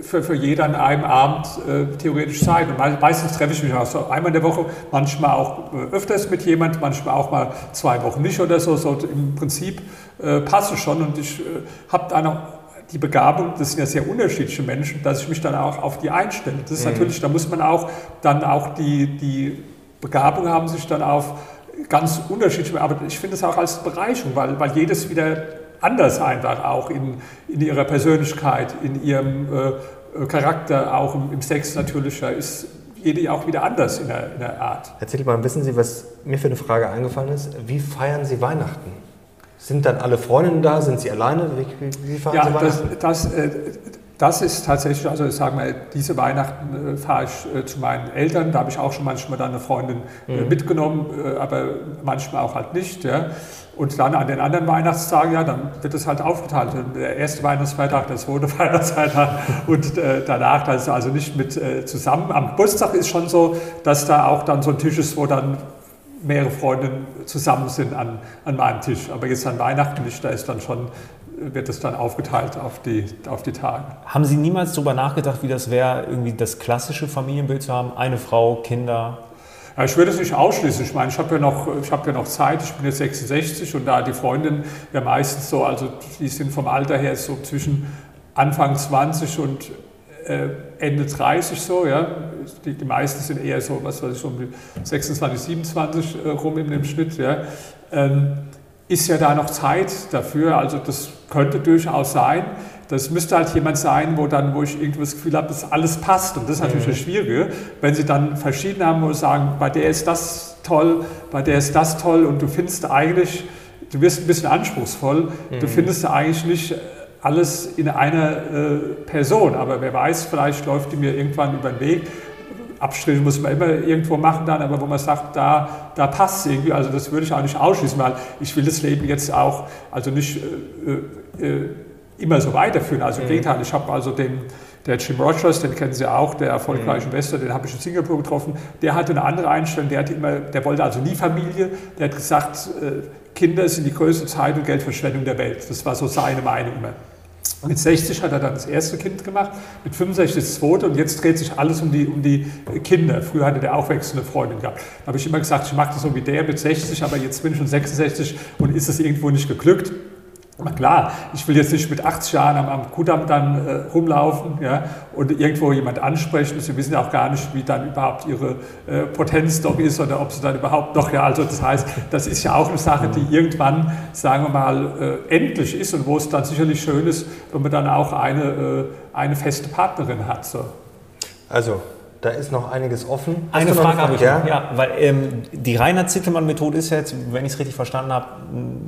für, für jeder an einem Abend äh, theoretisch Zeit. Und mei- meistens treffe ich mich auch so einmal in der Woche, manchmal auch äh, öfters mit jemand, manchmal auch mal zwei Wochen nicht oder so. so Im Prinzip äh, passt es schon und ich äh, habe dann auch die Begabung, das sind ja sehr unterschiedliche Menschen, dass ich mich dann auch auf die einstelle. Das ist natürlich, da muss man auch dann auch die, die Begabung haben, sich dann auf ganz unterschiedliche, aber ich finde es auch als Bereicherung, weil, weil jedes wieder anders einfach auch in, in ihrer Persönlichkeit, in ihrem äh, Charakter, auch im, im Sex natürlich, ja, ist jede auch wieder anders in der, in der Art. Erzählt mal, wissen Sie, was mir für eine Frage eingefallen ist? Wie feiern Sie Weihnachten? Sind dann alle Freundinnen da? Sind Sie alleine? Wie, wie, wie feiern Sie Ja, das, Weihnachten? das, äh, das ist tatsächlich, also ich sage mal, diese Weihnachten äh, fahre ich äh, zu meinen Eltern. Da habe ich auch schon manchmal dann eine Freundin äh, mitgenommen, äh, aber manchmal auch halt nicht. Ja. Und dann an den anderen Weihnachtstagen, ja, dann wird es halt aufgeteilt. Der erste Weihnachtsfeiertag, der zweite Weihnachtsfeiertag und äh, danach, das ist also nicht mit äh, zusammen. Am Geburtstag ist schon so, dass da auch dann so ein Tisch ist, wo dann mehrere Freundinnen zusammen sind an, an meinem Tisch. Aber jetzt an Weihnachten nicht, da ist dann schon, wird es dann aufgeteilt auf die, auf die Tage. haben Sie niemals darüber nachgedacht, wie das wäre, irgendwie das klassische Familienbild zu haben? Eine Frau, Kinder? Ja, ich würde es nicht ausschließen. Ich meine, ich habe ja, noch, ich habe ja noch Zeit, ich bin jetzt 66 und da die Freundinnen ja meistens so, also die sind vom Alter her so zwischen Anfang 20 und äh, Ende 30 so, ja. Die, die meisten sind eher so, was weiß ich, um die 26, 27 äh, rum in dem Schnitt, ja. Ähm, ist ja da noch Zeit dafür, also das könnte durchaus sein. Das müsste halt jemand sein, wo dann, wo ich irgendwie das Gefühl habe, dass alles passt. Und das ist natürlich das Schwierige, wenn sie dann verschiedene haben, sie sagen, bei der ist das toll, bei der ist das toll und du findest eigentlich, du wirst ein bisschen anspruchsvoll, du findest eigentlich nicht alles in einer äh, Person. Aber wer weiß, vielleicht läuft die mir irgendwann über den Weg. Abstriche muss man immer irgendwo machen dann, aber wo man sagt, da, da passt irgendwie, also das würde ich auch nicht ausschließen, weil ich will das Leben jetzt auch, also nicht äh, äh, immer so weiterführen. Also im Mhm. Gegenteil, ich habe also den, der Jim Rogers, den kennen Sie auch, der erfolgreiche Mhm. Investor, den habe ich in Singapur getroffen, der hatte eine andere Einstellung, der, hatte immer, der wollte also nie Familie, der hat gesagt, äh, Kinder sind die größte Zeit- und Geldverschwendung der Welt. Das war so seine Meinung immer. Mit 60 hat er dann das erste Kind gemacht, mit 65 das zweite und jetzt dreht sich alles um die, um die Kinder. Früher hatte der auch wechselnde Freundin gehabt. Da habe ich immer gesagt, ich mache das so wie der mit 60, aber jetzt bin ich schon 66 und ist es irgendwo nicht geglückt. Na klar, ich will jetzt nicht mit 80 Jahren am, am Kudamm dann äh, rumlaufen ja, und irgendwo jemand ansprechen. Sie wissen ja auch gar nicht, wie dann überhaupt Ihre äh, Potenz doch ist oder ob Sie dann überhaupt noch, ja, also das heißt, das ist ja auch eine Sache, die irgendwann, sagen wir mal, äh, endlich ist und wo es dann sicherlich schön ist, wenn man dann auch eine, äh, eine feste Partnerin hat. So. Also, da ist noch einiges offen. Hast Eine Frage habe ich Ja? Ja, weil ähm, die Reinhard Zittelmann-Methode ist ja jetzt, wenn ich es richtig verstanden habe,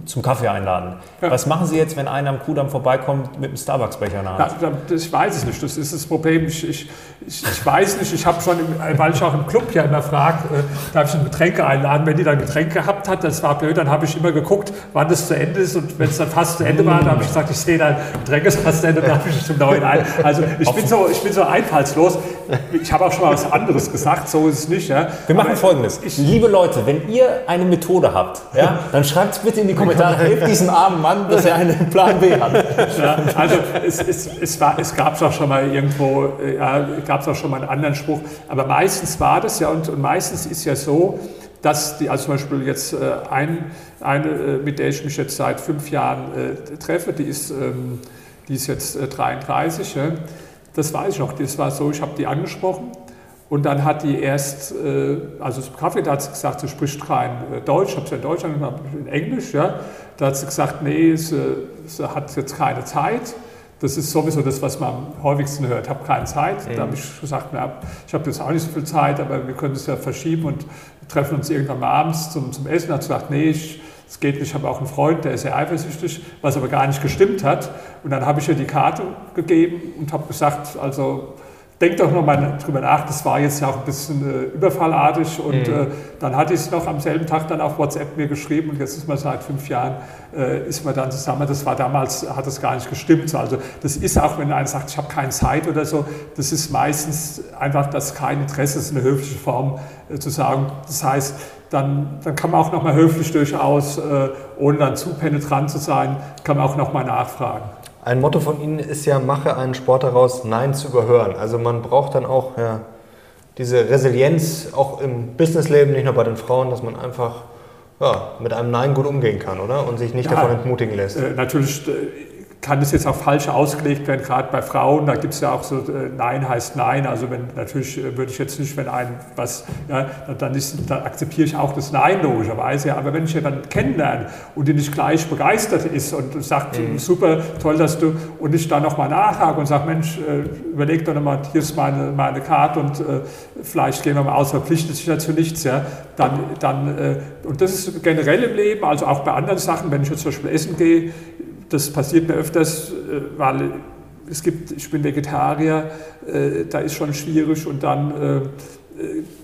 zum Kaffee einladen. Ja. Was machen Sie jetzt, wenn einer am Kudamm vorbeikommt mit einem Starbucks-Becher in der Hand? Ja, das ich weiß es nicht. Das ist das Problem. Ich, ich, ich, ich weiß nicht. Ich habe schon, im, weil ich auch im Club ja immer frage, äh, darf ich ein Getränke einladen? Wenn die dann Getränke gehabt hat, das war blöd, dann habe ich immer geguckt, wann das zu Ende ist. Und wenn es dann fast zu Ende war, dann habe ich gesagt, ich sehe dein Getränk ist fast zu Ende, dann darf ich zum neuen ein. Also ich bin so, ich bin so einfallslos. Ich habe auch schon mal was anderes gesagt. So ist es nicht. Ja. Wir machen Aber folgendes. Ich, Liebe Leute, wenn ihr eine Methode habt, ja, dann schreibt es bitte in die Kommentare. Helft diesem armen Mann, dass er einen Plan B hat. Ja, also es, es, es, war, es gab es auch schon mal irgendwo, äh, ja, gab es auch schon mal einen anderen Spruch, aber meistens war das ja und, und meistens ist ja so, dass die, also zum Beispiel jetzt äh, ein, eine, äh, mit der ich mich jetzt seit fünf Jahren äh, treffe, die ist, ähm, die ist jetzt äh, 33, ja, das weiß ich noch, das war so, ich habe die angesprochen und dann hat die erst, äh, also zum Kaffee, da hat sie gesagt, sie spricht kein äh, Deutsch, ich habe sie in Deutsch angehört, in Englisch, ja. Da hat sie gesagt, nee, sie, sie hat jetzt keine Zeit. Das ist sowieso das, was man am häufigsten hört, habe keine Zeit. Da habe ich gesagt, na, ich habe jetzt auch nicht so viel Zeit, aber wir können es ja verschieben und treffen uns irgendwann mal abends zum, zum Essen. Hat sie gesagt, nee, ich, es geht nicht, ich habe auch einen Freund, der ist sehr eifersüchtig, was aber gar nicht gestimmt hat. Und dann habe ich ihr die Karte gegeben und habe gesagt, also denk doch nochmal drüber nach, das war jetzt ja auch ein bisschen äh, überfallartig und äh, dann hatte ich es noch am selben Tag dann auf WhatsApp mir geschrieben und jetzt ist man seit fünf Jahren, äh, ist man dann zusammen, das war damals, hat das gar nicht gestimmt. So, Also das ist auch, wenn einer sagt, ich habe keine Zeit oder so, das ist meistens einfach, dass kein Interesse ist, eine höfliche Form äh, zu sagen. Das heißt, dann, dann kann man auch nochmal höflich durchaus, äh, ohne dann zu penetrant zu sein, kann man auch nochmal nachfragen. Ein Motto von Ihnen ist ja, mache einen Sport daraus, Nein zu überhören. Also man braucht dann auch ja, diese Resilienz, auch im Businessleben, nicht nur bei den Frauen, dass man einfach ja, mit einem Nein gut umgehen kann, oder? Und sich nicht Ja. davon entmutigen lässt. Äh, natürlich äh, kann das jetzt auch falsch ausgelegt werden, gerade bei Frauen. Da gibt es ja auch so, äh, Nein heißt Nein. Also wenn natürlich äh, würde ich jetzt nicht, wenn ein was, ja, dann, ist, dann akzeptiere ich auch das Nein logischerweise. Aber wenn ich jemanden kennenlerne und die nicht gleich begeistert ist und sagt, super, toll, dass du, und ich dann nochmal nachhake und sage, Mensch, äh, überleg doch nochmal, hier ist meine, meine Karte und äh, vielleicht gehen wir mal aus, verpflichtet sich dazu nichts, ja, dann, dann äh, und das ist generell im Leben, also auch bei anderen Sachen, wenn ich jetzt zum Beispiel essen gehe, das passiert mir öfters, äh, weil es gibt, ich bin Vegetarier, äh, da ist schon schwierig und dann äh,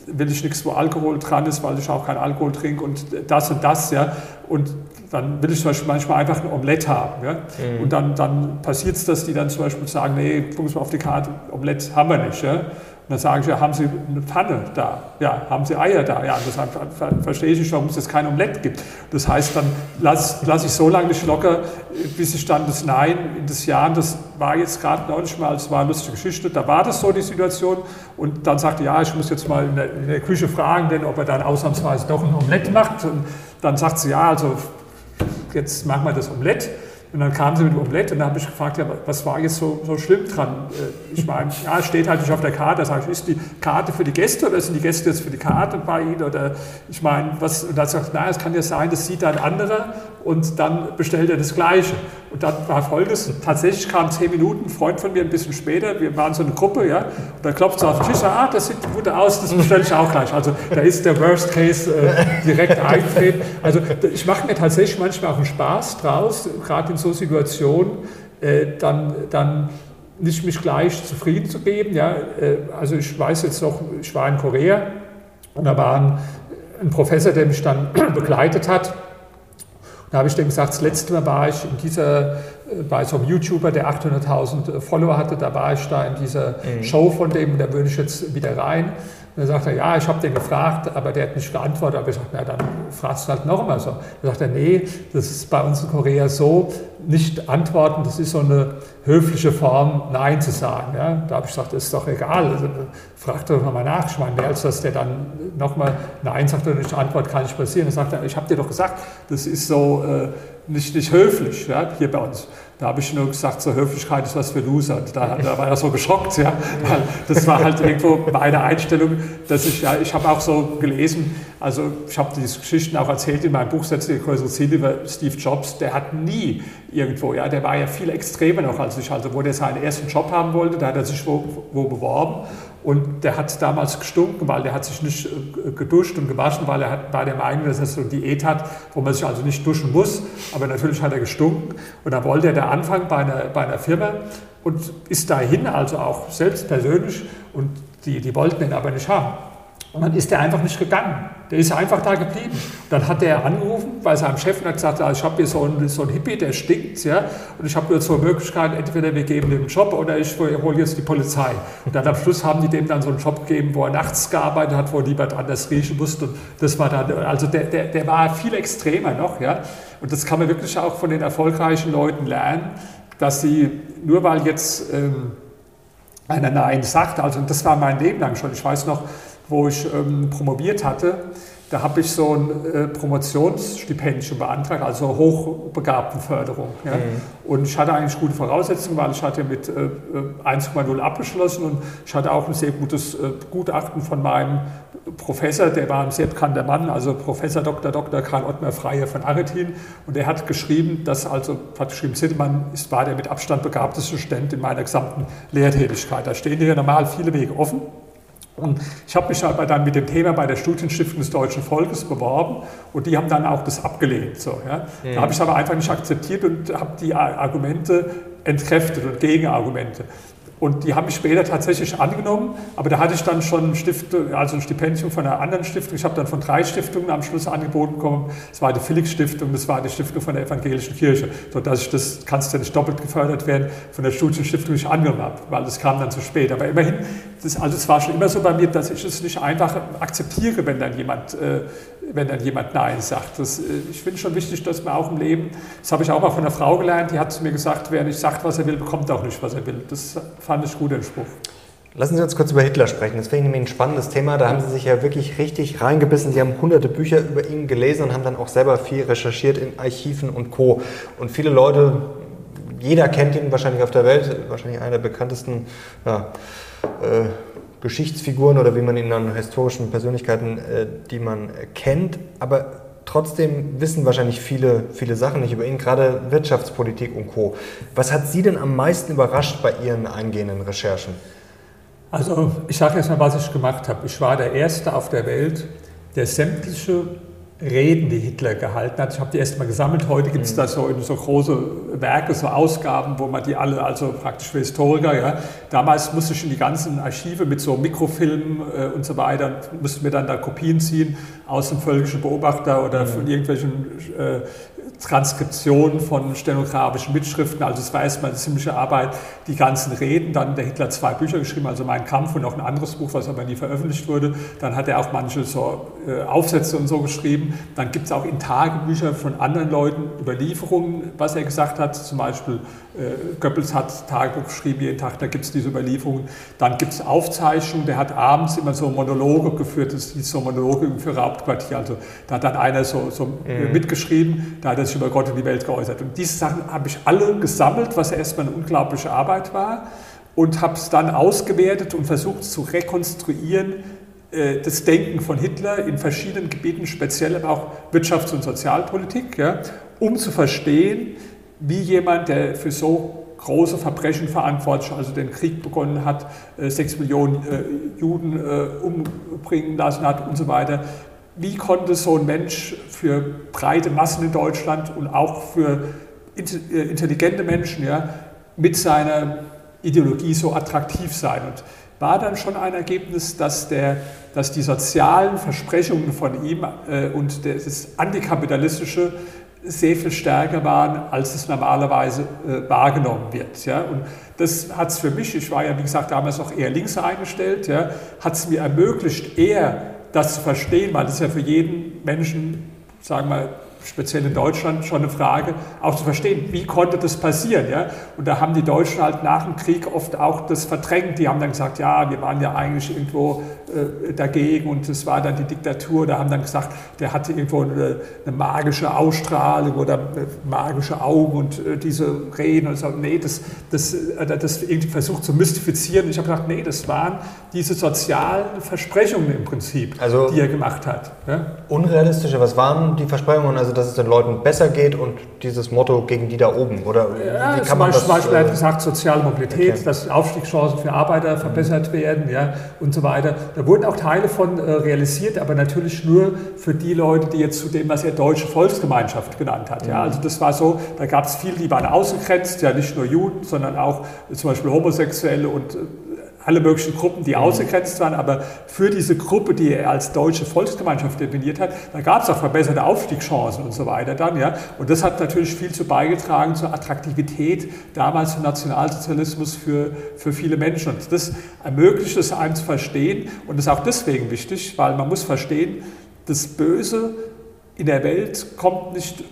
will ich nichts, wo Alkohol dran ist, weil ich auch keinen Alkohol trinke und das und das, ja. Und dann will ich zum Beispiel manchmal einfach ein Omelett haben, ja. Und dann, dann passiert es, dass die dann zum Beispiel sagen, nee, Sie mal auf die Karte, Omelett haben wir nicht, ja. Dann sage ich, ja, haben Sie eine Pfanne da? Ja, haben Sie Eier da? Ja, das ver- ver- verstehe ich nicht, warum es jetzt kein Omelett gibt. Das heißt, dann lasse lass ich so lange nicht locker, bis ich dann das Nein in das Ja, und das war jetzt gerade neulich mal, es war eine lustige Geschichte, da war das so die Situation und dann sagte, ja, ich muss jetzt mal in der, in der Küche fragen, denn ob er dann ausnahmsweise doch ein Omelett macht. Und dann sagt sie, ja, also jetzt machen wir das Omelett. Und dann kam sie mit dem Omelett und dann habe ich gefragt, ja, was war jetzt so, so schlimm dran? Äh, Ich meine, ja, steht halt nicht auf der Karte. Da sage ich, ist die Karte für die Gäste oder sind die Gäste jetzt für die Karte bei Ihnen? Oder ich meine, was, und dann sagt sie, na, es kann ja sein, das sieht ein anderer und dann bestellt er das Gleiche. Und dann war folgendes, tatsächlich kam zehn Minuten, ein Freund von mir ein bisschen später, wir waren so eine Gruppe, ja, und da klopft sie auf den Tisch, ah, das sieht gut aus, das bestelle ich auch gleich. Also da ist der Worst Case äh, direkt eintreten. Also ich mache mir tatsächlich manchmal auch einen Spaß draus, gerade in so Situationen, äh, dann, dann nicht mich gleich zufrieden zu geben. Ja. Äh, also ich weiß jetzt noch, ich war in Korea und da war ein, ein Professor, der mich dann begleitet hat. Da habe ich dem gesagt, das letzte Mal war ich in dieser, äh, bei so einem YouTuber, der 800.000 Follower hatte, da war ich da in dieser mhm. Show von dem, da würde ich jetzt wieder rein. Und dann sagt er, ja, ich habe den gefragt, aber der hat nicht geantwortet. Aber ich sagte, na, dann fragst du halt noch einmal so. Dann sagt er, nee, das ist bei uns in Korea so, nicht antworten, das ist so eine höfliche Form, Nein zu sagen. Ja? Da habe ich gesagt, das ist doch egal, also, frag doch nochmal nach. Ich meine, mehr als dass der dann nochmal Nein sagt oder nicht antwortet, kann nicht passieren. Dann sagt er, ich habe dir doch gesagt, das ist so äh, nicht, nicht höflich ja, hier bei uns. Da habe ich nur gesagt, so Höflichkeit ist was für Loser. Da, da war er so geschockt, ja, weil das war halt irgendwo meine Einstellung, dass ich, ja, ich habe auch so gelesen, also ich habe diese Geschichten auch erzählt in meinem Buch Setze größere Ziele über Steve Jobs, der hat nie irgendwo, ja, der war ja viel extremer noch als ich, also wo der seinen ersten Job haben wollte, da hat er sich wo, wo beworben und der hat damals gestunken, weil der hat sich nicht äh, geduscht und gewaschen, weil er hat, war der Meinung, dass er so eine Diät hat, wo man sich also nicht duschen muss. Aber natürlich hat er gestunken. Und dann wollte er da anfangen bei einer, bei einer Firma und ist dahin, also auch selbst persönlich. Und die, die wollten ihn aber nicht haben. Und dann ist er einfach nicht gegangen. Der ist einfach da geblieben. Dann hat er angerufen bei seinem Chef und hat gesagt, ah, ich habe hier so einen, so einen Hippie, der stinkt, ja, und ich habe nur zwei Möglichkeiten, entweder wir geben dem Job oder ich hole jetzt die Polizei. Und dann am Schluss haben die dem dann so einen Job gegeben, wo er nachts gearbeitet hat, wo niemand anders riechen musste. Und das war dann, also der, der, der war viel extremer noch, ja. Und das kann man wirklich auch von den erfolgreichen Leuten lernen, dass sie, nur weil jetzt ähm, einer Nein sagt, also das war mein Leben lang schon, ich weiß noch, wo ich ähm, promoviert hatte, da habe ich so ein äh, Promotionsstipendium beantragt, also Hochbegabtenförderung. Ja. Mhm. Und ich hatte eigentlich gute Voraussetzungen, weil ich hatte mit äh, 1,0 abgeschlossen und ich hatte auch ein sehr gutes äh, Gutachten von meinem Professor, der war ein sehr bekannter Mann, also Professor Dr. Dr. Karl Ottmar Freier von Aretin. Und er hat geschrieben, dass also, hat geschrieben, Sittemann ist, war der mit Abstand begabteste Student in meiner gesamten Lehrtätigkeit. Da stehen hier normal viele Wege offen. Und ich habe mich aber dann mit dem Thema bei der Studienstiftung des deutschen Volkes beworben und die haben dann auch das abgelehnt. So, ja. Mhm. Da habe ich aber einfach nicht akzeptiert und habe die Argumente entkräftet und Gegenargumente. Und die haben mich später tatsächlich angenommen, aber da hatte ich dann schon ein, Stiftung, also ein Stipendium von einer anderen Stiftung. Ich habe dann von drei Stiftungen am Schluss angeboten bekommen. Das war die Felix-Stiftung, das war die Stiftung von der Evangelischen Kirche, sodass ich das, kannst ja nicht doppelt gefördert werden, von der Studienstiftung nicht angenommen habe, weil das kam dann zu spät. Aber immerhin, das, also es war schon immer so bei mir, dass ich es nicht einfach akzeptiere, wenn dann jemand, äh, wenn dann jemand Nein sagt. Das, äh, ich finde schon wichtig, dass man auch im Leben, das habe ich auch mal von einer Frau gelernt, die hat zu mir gesagt, wer nicht sagt, was er will, bekommt auch nicht, was er will. Das fand ich gut, den Spruch. Lassen Sie uns kurz über Hitler sprechen. Das finde ich nämlich ein spannendes Thema. Da haben Sie sich ja wirklich richtig reingebissen. Sie haben hunderte Bücher über ihn gelesen und haben dann auch selber viel recherchiert in Archiven und Co. Und viele Leute, jeder kennt ihn wahrscheinlich auf der Welt, wahrscheinlich einer der bekanntesten ja, äh, Geschichtsfiguren oder wie man ihn dann historischen Persönlichkeiten, äh, die man kennt. Aber trotzdem wissen wahrscheinlich viele, viele Sachen nicht über ihn, gerade Wirtschaftspolitik und Co. Was hat Sie denn am meisten überrascht bei Ihren eingehenden Recherchen? Also ich sage erst mal, was ich gemacht habe. Ich war der Erste auf der Welt, der sämtliche Reden, die Hitler gehalten hat. Ich habe die erst mal gesammelt. Heute gibt es mhm. da so, so große Werke, so Ausgaben, wo man die alle, also praktisch für Historiker, ja. Damals musste ich in die ganzen Archive mit so Mikrofilmen äh, und so weiter, mussten wir dann da Kopien ziehen aus dem völkischen Beobachter oder mhm. von irgendwelchen äh, Transkription von stenografischen Mitschriften, also es war erstmal eine ziemliche Arbeit, die ganzen Reden. Dann der Hitler zwei Bücher geschrieben, also Mein Kampf und noch ein anderes Buch, was aber nie veröffentlicht wurde. Dann hat er auch manche so äh, Aufsätze und so geschrieben. Dann gibt es auch in Tagebücher von anderen Leuten Überlieferungen, was er gesagt hat. Zum Beispiel Goebbels hat Tagebuch geschrieben, jeden Tag, da gibt es diese Überlieferungen. Dann gibt es Aufzeichnungen, der hat abends immer so Monologe geführt, das hieß so Monologe für Hauptquartier. Also da hat dann einer so, so mhm. mitgeschrieben, da hat er sich über Gott und die Welt geäußert. Und diese Sachen habe ich alle gesammelt, was erstmal eine unglaubliche Arbeit war und habe es dann ausgewertet und versucht zu rekonstruieren, äh, das Denken von Hitler in verschiedenen Gebieten, speziell aber auch Wirtschafts- und Sozialpolitik, ja, um zu verstehen, wie jemand, der für so große Verbrechen verantwortlich, also den Krieg begonnen hat, äh, sechs Millionen äh, Juden umbringen lassen hat und so weiter, wie konnte so ein Mensch für breite Massen in Deutschland und auch für intelligente Menschen ja, mit seiner Ideologie so attraktiv sein? Und war dann schon ein Ergebnis, dass, der, dass die sozialen Versprechungen von ihm äh, und das antikapitalistische sehr viel stärker waren, als es normalerweise äh, wahrgenommen wird. Ja? Und das hat es für mich, ich war ja wie gesagt damals noch eher links eingestellt, ja, hat es mir ermöglicht, eher das zu verstehen, weil das ist ja für jeden Menschen, sagen wir, speziell in Deutschland schon eine Frage, auch zu verstehen, wie konnte das passieren. Ja? Und da haben die Deutschen halt nach dem Krieg oft auch das verdrängt. Die haben dann gesagt, ja, wir waren ja eigentlich irgendwo äh, dagegen und es war dann die Diktatur. Da haben dann gesagt, der hatte irgendwo eine, eine magische Ausstrahlung oder äh, magische Augen und äh, diese Reden und so. Nee, das, das, das irgendwie versucht zu mystifizieren. Und ich habe gesagt, nee, das waren diese sozialen Versprechungen im Prinzip, also die er gemacht hat. Ja? Unrealistische, was waren die Versprechungen? Also dass es den Leuten besser geht und dieses Motto gegen die da oben? Oder ja, wie kann man das, zum Beispiel hat gesagt, soziale Mobilität, okay. dass Aufstiegschancen für Arbeiter verbessert werden ja, und so weiter. Da wurden auch Teile von äh, realisiert, aber natürlich nur für die Leute, die jetzt zu dem, was er deutsche Volksgemeinschaft genannt hat. Ja. Mhm. Also das war so, da gab es viele, die waren ausgegrenzt, ja nicht nur Juden, sondern auch zum Beispiel Homosexuelle und äh, alle möglichen Gruppen, die ausgegrenzt waren, aber für diese Gruppe, die er als deutsche Volksgemeinschaft definiert hat, da gab es auch verbesserte Aufstiegschancen und so weiter dann, ja. Und das hat natürlich viel zu beigetragen zur Attraktivität damals im Nationalsozialismus für, für viele Menschen. Und das ermöglicht es einem zu verstehen und ist auch deswegen wichtig, weil man muss verstehen, das Böse in der Welt kommt nicht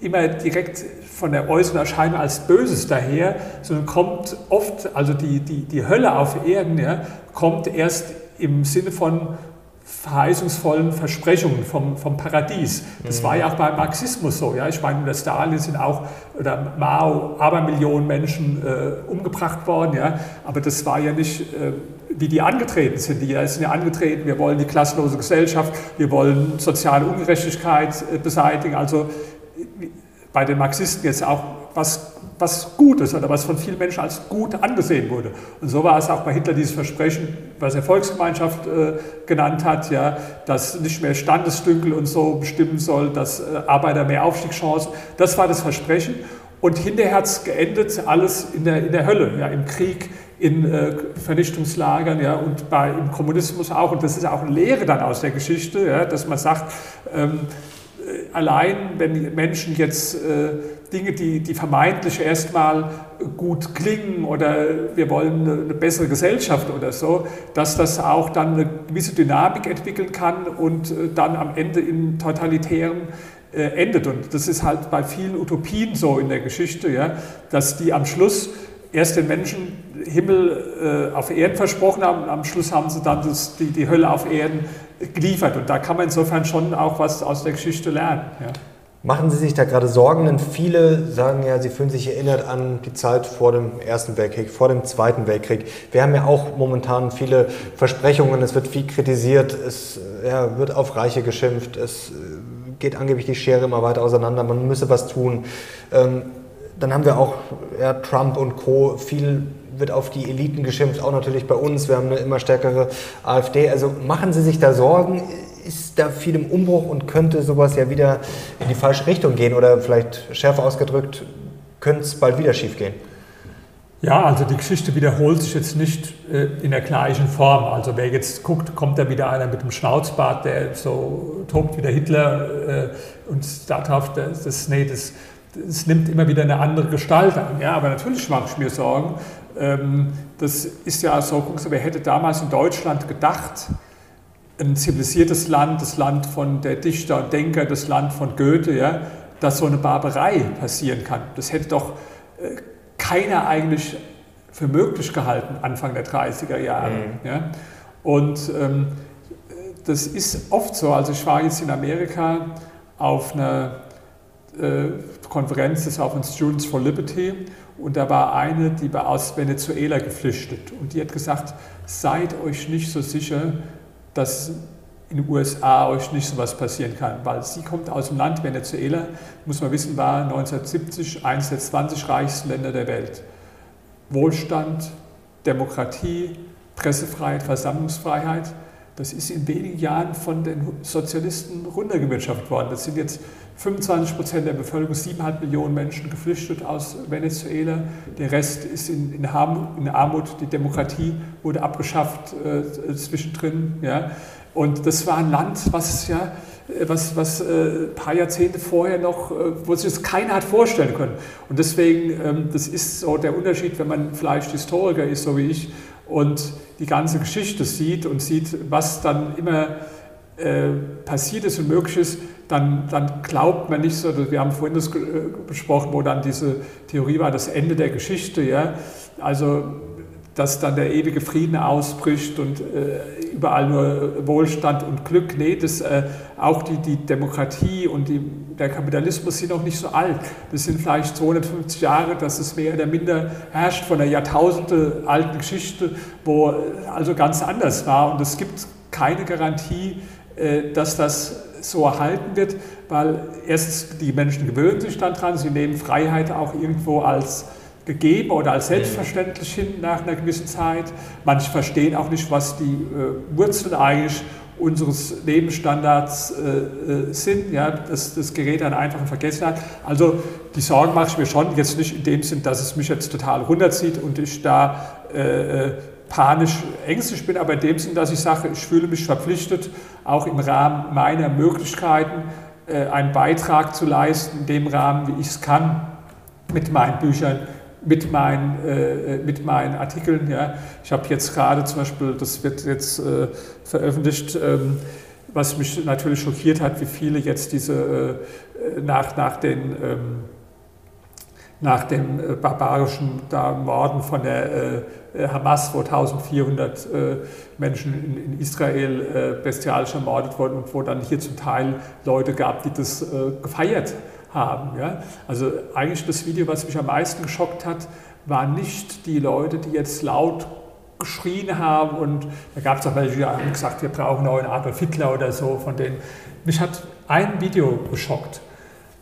immer direkt von der äußeren Erscheinung als Böses daher, sondern kommt oft, also die, die, die Hölle auf Erden, ja, kommt erst im Sinne von verheißungsvollen Versprechungen vom, vom Paradies. Das war ja auch beim Marxismus so. Ja? Ich meine, unter Stalin sind auch, oder Mao, Abermillionen Menschen äh, umgebracht worden. Ja? Aber das war ja nicht, äh, wie die angetreten sind. Die sind ja angetreten, wir wollen die klassenlose Gesellschaft, wir wollen soziale Ungerechtigkeit äh, beseitigen. Also bei den Marxisten jetzt auch was, was Gutes oder was von vielen Menschen als gut angesehen wurde. Und so war es auch bei Hitler dieses Versprechen, was er Volksgemeinschaft äh, genannt hat, ja, dass nicht mehr Standesdünkel und so bestimmen soll, dass äh, Arbeiter mehr Aufstiegschancen. Das war das Versprechen. Und hinterher hat es geendet, alles in der, in der Hölle, ja, im Krieg, in äh, Vernichtungslagern ja, und bei, im Kommunismus auch. Und das ist auch eine Lehre dann aus der Geschichte, ja, dass man sagt, ähm, allein, wenn Menschen jetzt äh, Dinge, die, die vermeintlich erstmal gut klingen oder wir wollen eine, bessere Gesellschaft oder so, dass das auch dann eine gewisse Dynamik entwickeln kann und äh, dann am Ende in totalitären äh, endet. Und das ist halt bei vielen Utopien so in der Geschichte, ja, dass die am Schluss erst den Menschen Himmel äh, auf Erden versprochen haben und am Schluss haben sie dann das, die, die Hölle auf Erden geliefert. Und da kann man insofern schon auch was aus der Geschichte lernen. Ja. Machen Sie sich da gerade Sorgen? Denn viele sagen ja, sie fühlen sich erinnert an die Zeit vor dem Ersten Weltkrieg, vor dem Zweiten Weltkrieg. Wir haben ja auch momentan viele Versprechungen, es wird viel kritisiert, es ja, wird auf Reiche geschimpft, es geht angeblich die Schere immer weiter auseinander, man müsse was tun. Ähm, dann haben wir auch ja, Trump und Co. viel wird auf die Eliten geschimpft, auch natürlich bei uns. Wir haben eine immer stärkere AfD. Also machen Sie sich da Sorgen? Ist da viel im Umbruch und könnte sowas ja wieder in die falsche Richtung gehen? Oder vielleicht schärfer ausgedrückt, könnte es bald wieder schiefgehen? Ja, also die Geschichte wiederholt sich jetzt nicht äh, in der gleichen Form. Also wer jetzt guckt, kommt da wieder einer mit dem Schnauzbart, der so tobt wie der Hitler äh, und darauf, das, das, nee, das, das nimmt immer wieder eine andere Gestalt an. Ja, aber natürlich mache ich mir Sorgen, das ist ja so, guckst du, wer hätte damals in Deutschland gedacht, ein zivilisiertes Land, das Land von der Dichter und Denker, das Land von Goethe, ja, dass so eine Barbarei passieren kann. Das hätte doch äh, keiner eigentlich für möglich gehalten, Anfang der 30er Jahre. Mhm. Ja. Und ähm, das ist oft so. Also ich war jetzt in Amerika auf einer äh, Konferenz des Open Students for Liberty und da war eine, die war aus Venezuela geflüchtet. Und die hat gesagt, seid euch nicht so sicher, dass in den USA euch nicht so was passieren kann, weil sie kommt aus dem Land Venezuela, muss man wissen, war 1970 eines der 20 reichsten Länder der Welt. Wohlstand, Demokratie, Pressefreiheit, Versammlungsfreiheit, das ist in wenigen Jahren von den Sozialisten runtergewirtschaftet worden. Das sind jetzt 25 Prozent der Bevölkerung, 7,5 Millionen Menschen geflüchtet aus Venezuela. Der Rest ist in, in, in Armut. Die Demokratie wurde abgeschafft äh, zwischendrin. Ja. Und das war ein Land, was ja was, was äh, ein paar Jahrzehnte vorher noch, äh, wo sich das keiner hat vorstellen können. Und deswegen, ähm, das ist so der Unterschied, wenn man vielleicht Historiker ist, so wie ich, und die ganze Geschichte sieht und sieht, was dann immer äh, passiert ist und möglich ist, dann, dann glaubt man nicht so, wir haben vorhin das besprochen, wo dann diese Theorie war, das Ende der Geschichte, ja, also dass dann der ewige Frieden ausbricht und äh, überall nur Wohlstand und Glück. Nee, das, äh, auch die, die Demokratie und die, der Kapitalismus sind noch nicht so alt. Das sind vielleicht 250 Jahre, dass es mehr oder minder herrscht von einer Jahrtausende alten Geschichte, wo äh, also ganz anders war. Und es gibt keine Garantie, äh, dass das so erhalten wird, weil erstens die Menschen gewöhnen sich dann dran, sie nehmen Freiheit auch irgendwo als gegeben oder als selbstverständlich hin nach einer gewissen Zeit. Manche verstehen auch nicht, was die äh, Wurzeln eigentlich unseres Lebensstandards äh, äh sind, ja, dass das Gerät dann einfach in Vergessenheit. Also die Sorgen mache ich mir schon, jetzt nicht in dem Sinn, dass es mich jetzt total runterzieht und ich da äh, äh panisch ängstlich bin, aber in dem Sinn, dass ich sage, ich fühle mich verpflichtet, auch im Rahmen meiner Möglichkeiten äh, einen Beitrag zu leisten, in dem Rahmen, wie ich es kann, mit meinen Büchern, mit meinen, äh, mit meinen Artikeln. Ja. Ich habe jetzt gerade zum Beispiel, das wird jetzt äh, veröffentlicht, ähm, was mich natürlich schockiert hat, wie viele jetzt diese äh, nach, nach den ähm, nach dem äh, barbarischen da Morden von der äh, äh, Hamas, wo 1400 Menschen in, Israel bestialisch ermordet wurden und wo dann hier zum Teil Leute gab, die das gefeiert haben haben. Ja? Also eigentlich das Video, was mich am meisten geschockt hat, waren nicht die Leute, die jetzt laut geschrien haben und da gab es auch welche, die haben gesagt, wir brauchen neuen Adolf Hitler oder so von denen. Mich hat ein Video geschockt.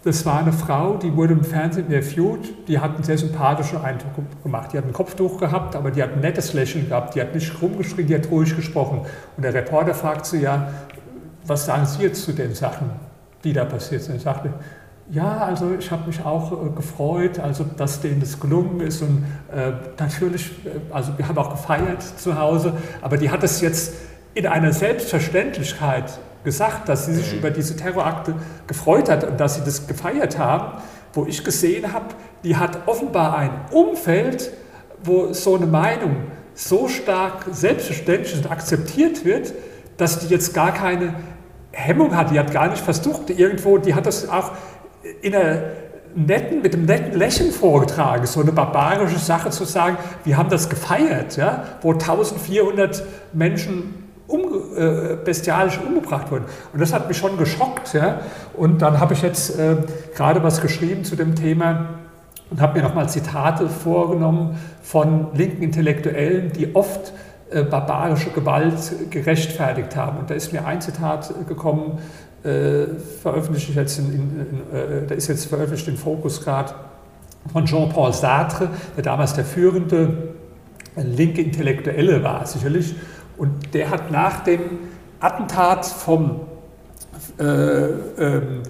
Das war eine Frau, die wurde im Fernsehen interviewt, die hat einen sehr sympathischen Eindruck gemacht. Die hat ein Kopftuch gehabt, aber die hat ein nettes Lächeln gehabt, die hat nicht rumgeschrien, die hat ruhig gesprochen. Und der Reporter fragt sie ja, was sagen Sie jetzt zu den Sachen, die da passiert sind? Er sagte, ja, also ich habe mich auch äh, gefreut, also dass denen das gelungen ist und äh, natürlich, äh, also wir haben auch gefeiert zu Hause, aber die hat es jetzt in einer Selbstverständlichkeit gesagt, dass sie sich mhm. über diese Terrorakte gefreut hat und dass sie das gefeiert haben, wo ich gesehen habe, die hat offenbar ein Umfeld, wo so eine Meinung so stark selbstverständlich und akzeptiert wird, dass die jetzt gar keine Hemmung hat, die hat gar nicht versucht, irgendwo, die hat das auch in einer netten, mit einem netten Lächeln vorgetragen, so eine barbarische Sache zu sagen, wir haben das gefeiert, ja, wo 1400 Menschen um, äh, bestialisch umgebracht wurden. Und das hat mich schon geschockt. Ja. Und dann habe ich jetzt äh, gerade was geschrieben zu dem Thema und habe mir nochmal Zitate vorgenommen von linken Intellektuellen, die oft äh, barbarische Gewalt gerechtfertigt haben. Und da ist mir ein Zitat gekommen äh, veröffentlicht jetzt in, in, in, äh, der ist jetzt veröffentlicht in Focus gerade von Jean-Paul Sartre, der damals der führende linke Intellektuelle war, sicherlich. Und der hat nach dem Attentat vom äh, ähm,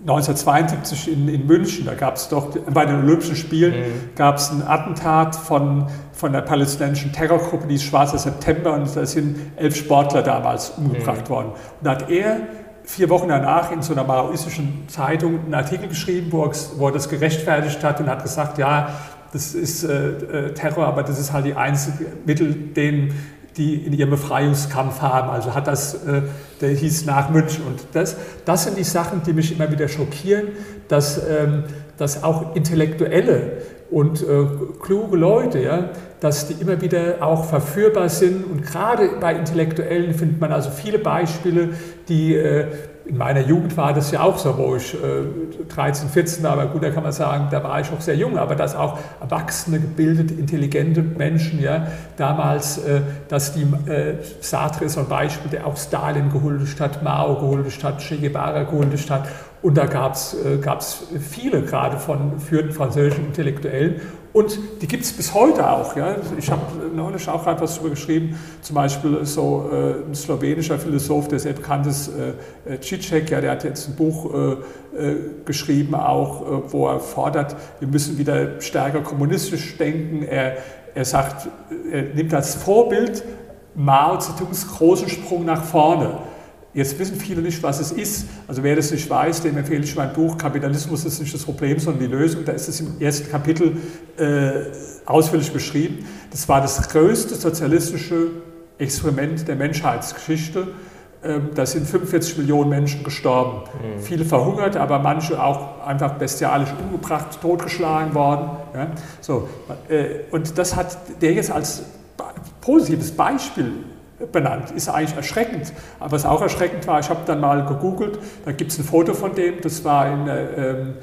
1972 in, in, München, da gab es doch bei den Olympischen Spielen mhm. gab es ein Attentat von, von der palästinensischen Terrorgruppe, die Schwarzer September, und da sind elf Sportler damals umgebracht mhm. worden. Und da hat er vier Wochen danach in so einer maoistischen Zeitung einen Artikel geschrieben, wo er, das gerechtfertigt hat und hat gesagt, ja, das ist äh, äh, Terror, aber das ist halt die einzige Mittel, den die in ihrem Befreiungskampf haben. Also hat das, äh, der hieß nach München. Und das, das sind die Sachen, die mich immer wieder schockieren, dass, ähm, dass auch Intellektuelle und äh, kluge Leute, ja, dass die immer wieder auch verführbar sind. Und gerade bei Intellektuellen findet man also viele Beispiele, die äh, in meiner Jugend war das ja auch so, wo ich äh, 13, 14 war, aber gut, da kann man sagen, da war ich auch sehr jung, aber dass auch erwachsene, gebildete, intelligente Menschen, ja, damals, äh, dass die, äh, Sartre ist ein Beispiel, der auch Stalin gehuldigt hat, Mao gehuldigt hat, Che Guevara gehuldigt hat und da gab es äh, viele gerade von führenden französischen Intellektuellen und die gibt es bis heute auch. Ja. Ich habe neulich auch gerade was darüber geschrieben, zum Beispiel so äh, ein slowenischer Philosoph, der sehr bekannt ist, äh, Cicek, ja, der hat jetzt ein Buch äh, äh geschrieben, auch, äh, wo er fordert, wir müssen wieder stärker kommunistisch denken. Er, er sagt, er nimmt als Vorbild Mao Zedongs großen Sprung nach vorne Jetzt wissen viele nicht, was es ist. Also wer das nicht weiß, dem empfehle ich mein Buch Kapitalismus ist nicht das Problem, sondern die Lösung. Da ist es im ersten Kapitel äh, ausführlich beschrieben. Das war das größte sozialistische Experiment der Menschheitsgeschichte. Ähm, da sind 45 Millionen Menschen gestorben. Mhm. Viele verhungert, aber manche auch einfach bestialisch umgebracht, totgeschlagen worden. Ja? So, äh, und das hat der jetzt als positives Beispiel benannt. Ist eigentlich erschreckend. Aber was auch erschreckend war, ich habe dann mal gegoogelt, da gibt es ein Foto von dem, das war in der ähm,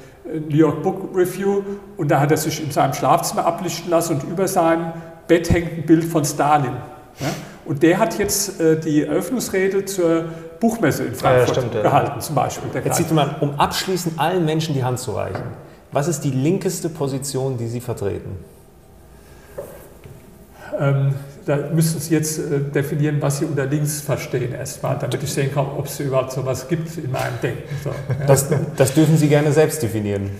New York Book Review und da hat er sich in seinem Schlafzimmer ablichten lassen und über seinem Bett hängt ein Bild von Stalin. Ja? Und der hat jetzt äh, die Eröffnungsrede zur Buchmesse in Frankfurt ja, stimmt, gehalten, ja. zum Beispiel. Jetzt sieht man, um abschließend allen Menschen die Hand zu reichen. Was ist die linkeste Position, die Sie vertreten? Ähm, da müssen Sie jetzt äh, definieren, was Sie unter links verstehen erstmal, damit ich sehen kann, ob es überhaupt so etwas gibt in meinem Denken. So, ja. das, das dürfen Sie gerne selbst definieren.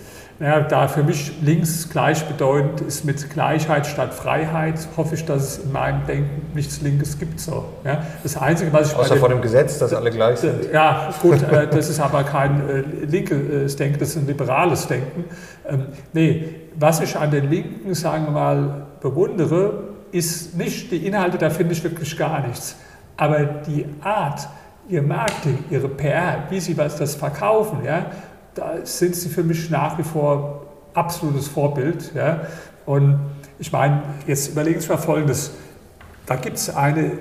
Ja, da für mich links gleichbedeutend ist mit Gleichheit statt Freiheit, hoffe ich, dass es in meinem Denken nichts Linkes gibt. So. Ja, das Einzige, was ich Außer vor dem Gesetz, dass alle gleich sind. Ja, gut, äh, das ist aber kein äh, linkes Denken, das ist ein liberales Denken. Ähm, nee, was ich an den Linken, sagen wir mal, bewundere, ist nicht die Inhalte, da finde ich wirklich gar nichts. Aber die Art, ihr Marketing, ihre PR, wie sie was das verkaufen, ja, da sind sie für mich nach wie vor absolutes Vorbild. Ja. Und ich meine, jetzt überlegen Sie mal Folgendes. Da gibt es eine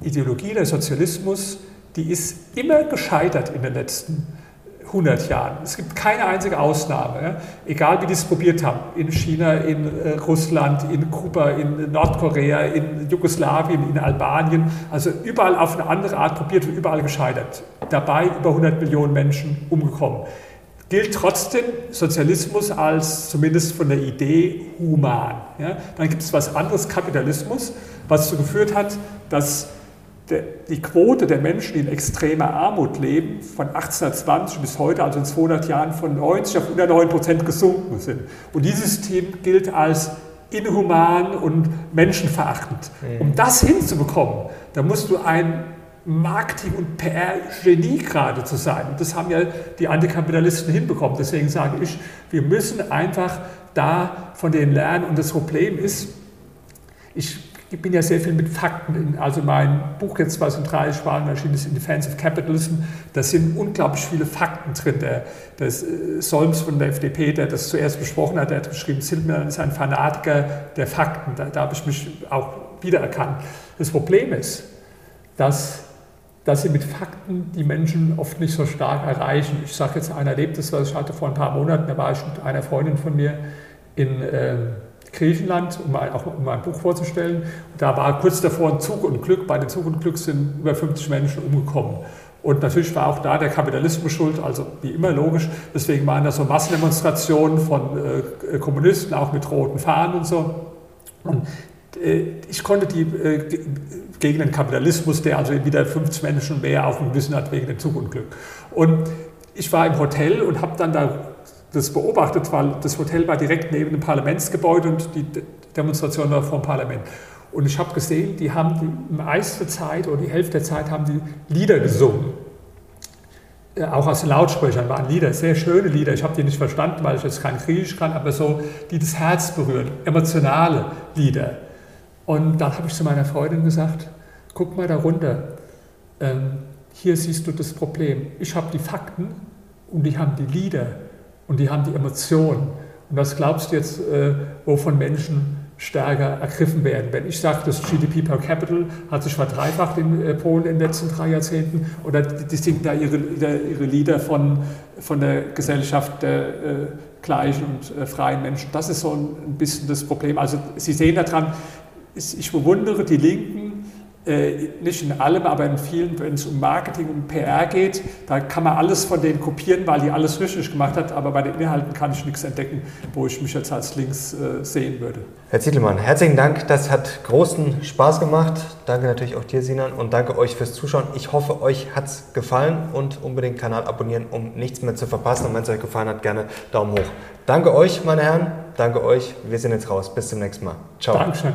Ideologie, der Sozialismus, die ist immer gescheitert in den letzten Jahren. 100 Jahren. Es gibt keine einzige Ausnahme, egal wie die es probiert haben. In China, in äh, Russland, in Kuba, in Nordkorea, in Jugoslawien, in Albanien. Also überall auf eine andere Art probiert und überall gescheitert. Dabei über 100 Millionen Menschen umgekommen. Gilt trotzdem Sozialismus als zumindest von der Idee human. Ja? Dann gibt es was anderes, Kapitalismus, was dazu geführt hat, dass die Quote der Menschen, die in extremer Armut leben, von 1820 bis heute, also in 200 Jahren, von 90 auf 109 Prozent gesunken sind. Und dieses System gilt als inhuman und menschenverachtend. Mhm. Um das hinzubekommen, da musst du ein Marketing- und PR-Genie geradezu sein. Und das haben ja die Antikapitalisten hinbekommen. Deswegen sage ich, wir müssen einfach da von denen lernen. Und das Problem ist, ich ich bin ja sehr viel mit Fakten, also mein Buch jetzt, was in drei Sprachen erschienen ist, in Defense of Capitalism, da sind unglaublich viele Fakten drin. Der, der äh, Solms von der FDP, der das zuerst besprochen hat, der hat geschrieben, Silbermann ist ein Fanatiker der Fakten. Da, da habe ich mich auch wiedererkannt. Das Problem ist, dass, dass sie mit Fakten die Menschen oft nicht so stark erreichen. Ich sage jetzt, einer erlebt das, was ich hatte vor ein paar Monaten, da war ich mit einer Freundin von mir in... Ähm, Griechenland, um auch um ein Buch vorzustellen. Da war kurz davor ein Zug und Glück. Bei dem Zug und Glück sind über 50 Menschen umgekommen. Und natürlich war auch da der Kapitalismus schuld, also wie immer logisch. Deswegen waren da so Massendemonstrationen von äh, Kommunisten, auch mit roten Fahnen und so. Und äh, ich konnte die äh, gegen den Kapitalismus, der also wieder 50 Menschen mehr auf dem Wissen hat wegen dem Zugunglück. Und ich war im Hotel und habe dann da das beobachtet, weil das Hotel war direkt neben dem Parlamentsgebäude und die Demonstration war vor dem Parlament. Und ich habe gesehen, die haben die meiste Zeit oder die Hälfte der Zeit haben die Lieder gesungen. Auch aus den Lautsprechern waren Lieder, sehr schöne Lieder. Ich habe die nicht verstanden, weil ich jetzt kein Griechisch kann, aber so, die das Herz berühren, emotionale Lieder. Und dann habe ich zu meiner Freundin gesagt, guck mal da runter, ähm, hier siehst du das Problem. Ich habe die Fakten und die haben die Lieder und die haben die Emotionen. Und was glaubst du jetzt, äh, wovon Menschen stärker ergriffen werden? Wenn ich sage, das GDP per Capita hat sich verdreifacht in äh, Polen in den letzten drei Jahrzehnten, oder die, die singen da ihre, ihre Lieder von, von der Gesellschaft der äh, gleichen und äh, freien Menschen. Das ist so ein, ein bisschen das Problem. Also Sie sehen daran, ich bewundere die Linken, nicht in allem, aber in vielen, wenn es um Marketing und PR geht, da kann man alles von denen kopieren, weil die alles richtig gemacht hat, aber bei den Inhalten kann ich nichts entdecken, wo ich mich jetzt als links äh, sehen würde. Herr Zietelmann, herzlichen Dank, das hat großen Spaß gemacht. Danke natürlich auch dir, Sinan, und danke euch fürs Zuschauen. Ich hoffe, euch hat es gefallen und unbedingt Kanal abonnieren, um nichts mehr zu verpassen. Und wenn es euch gefallen hat, gerne Daumen hoch. Danke euch, meine Herren, danke euch. Wir sind jetzt raus. Bis zum nächsten Mal. Ciao. Dankeschön.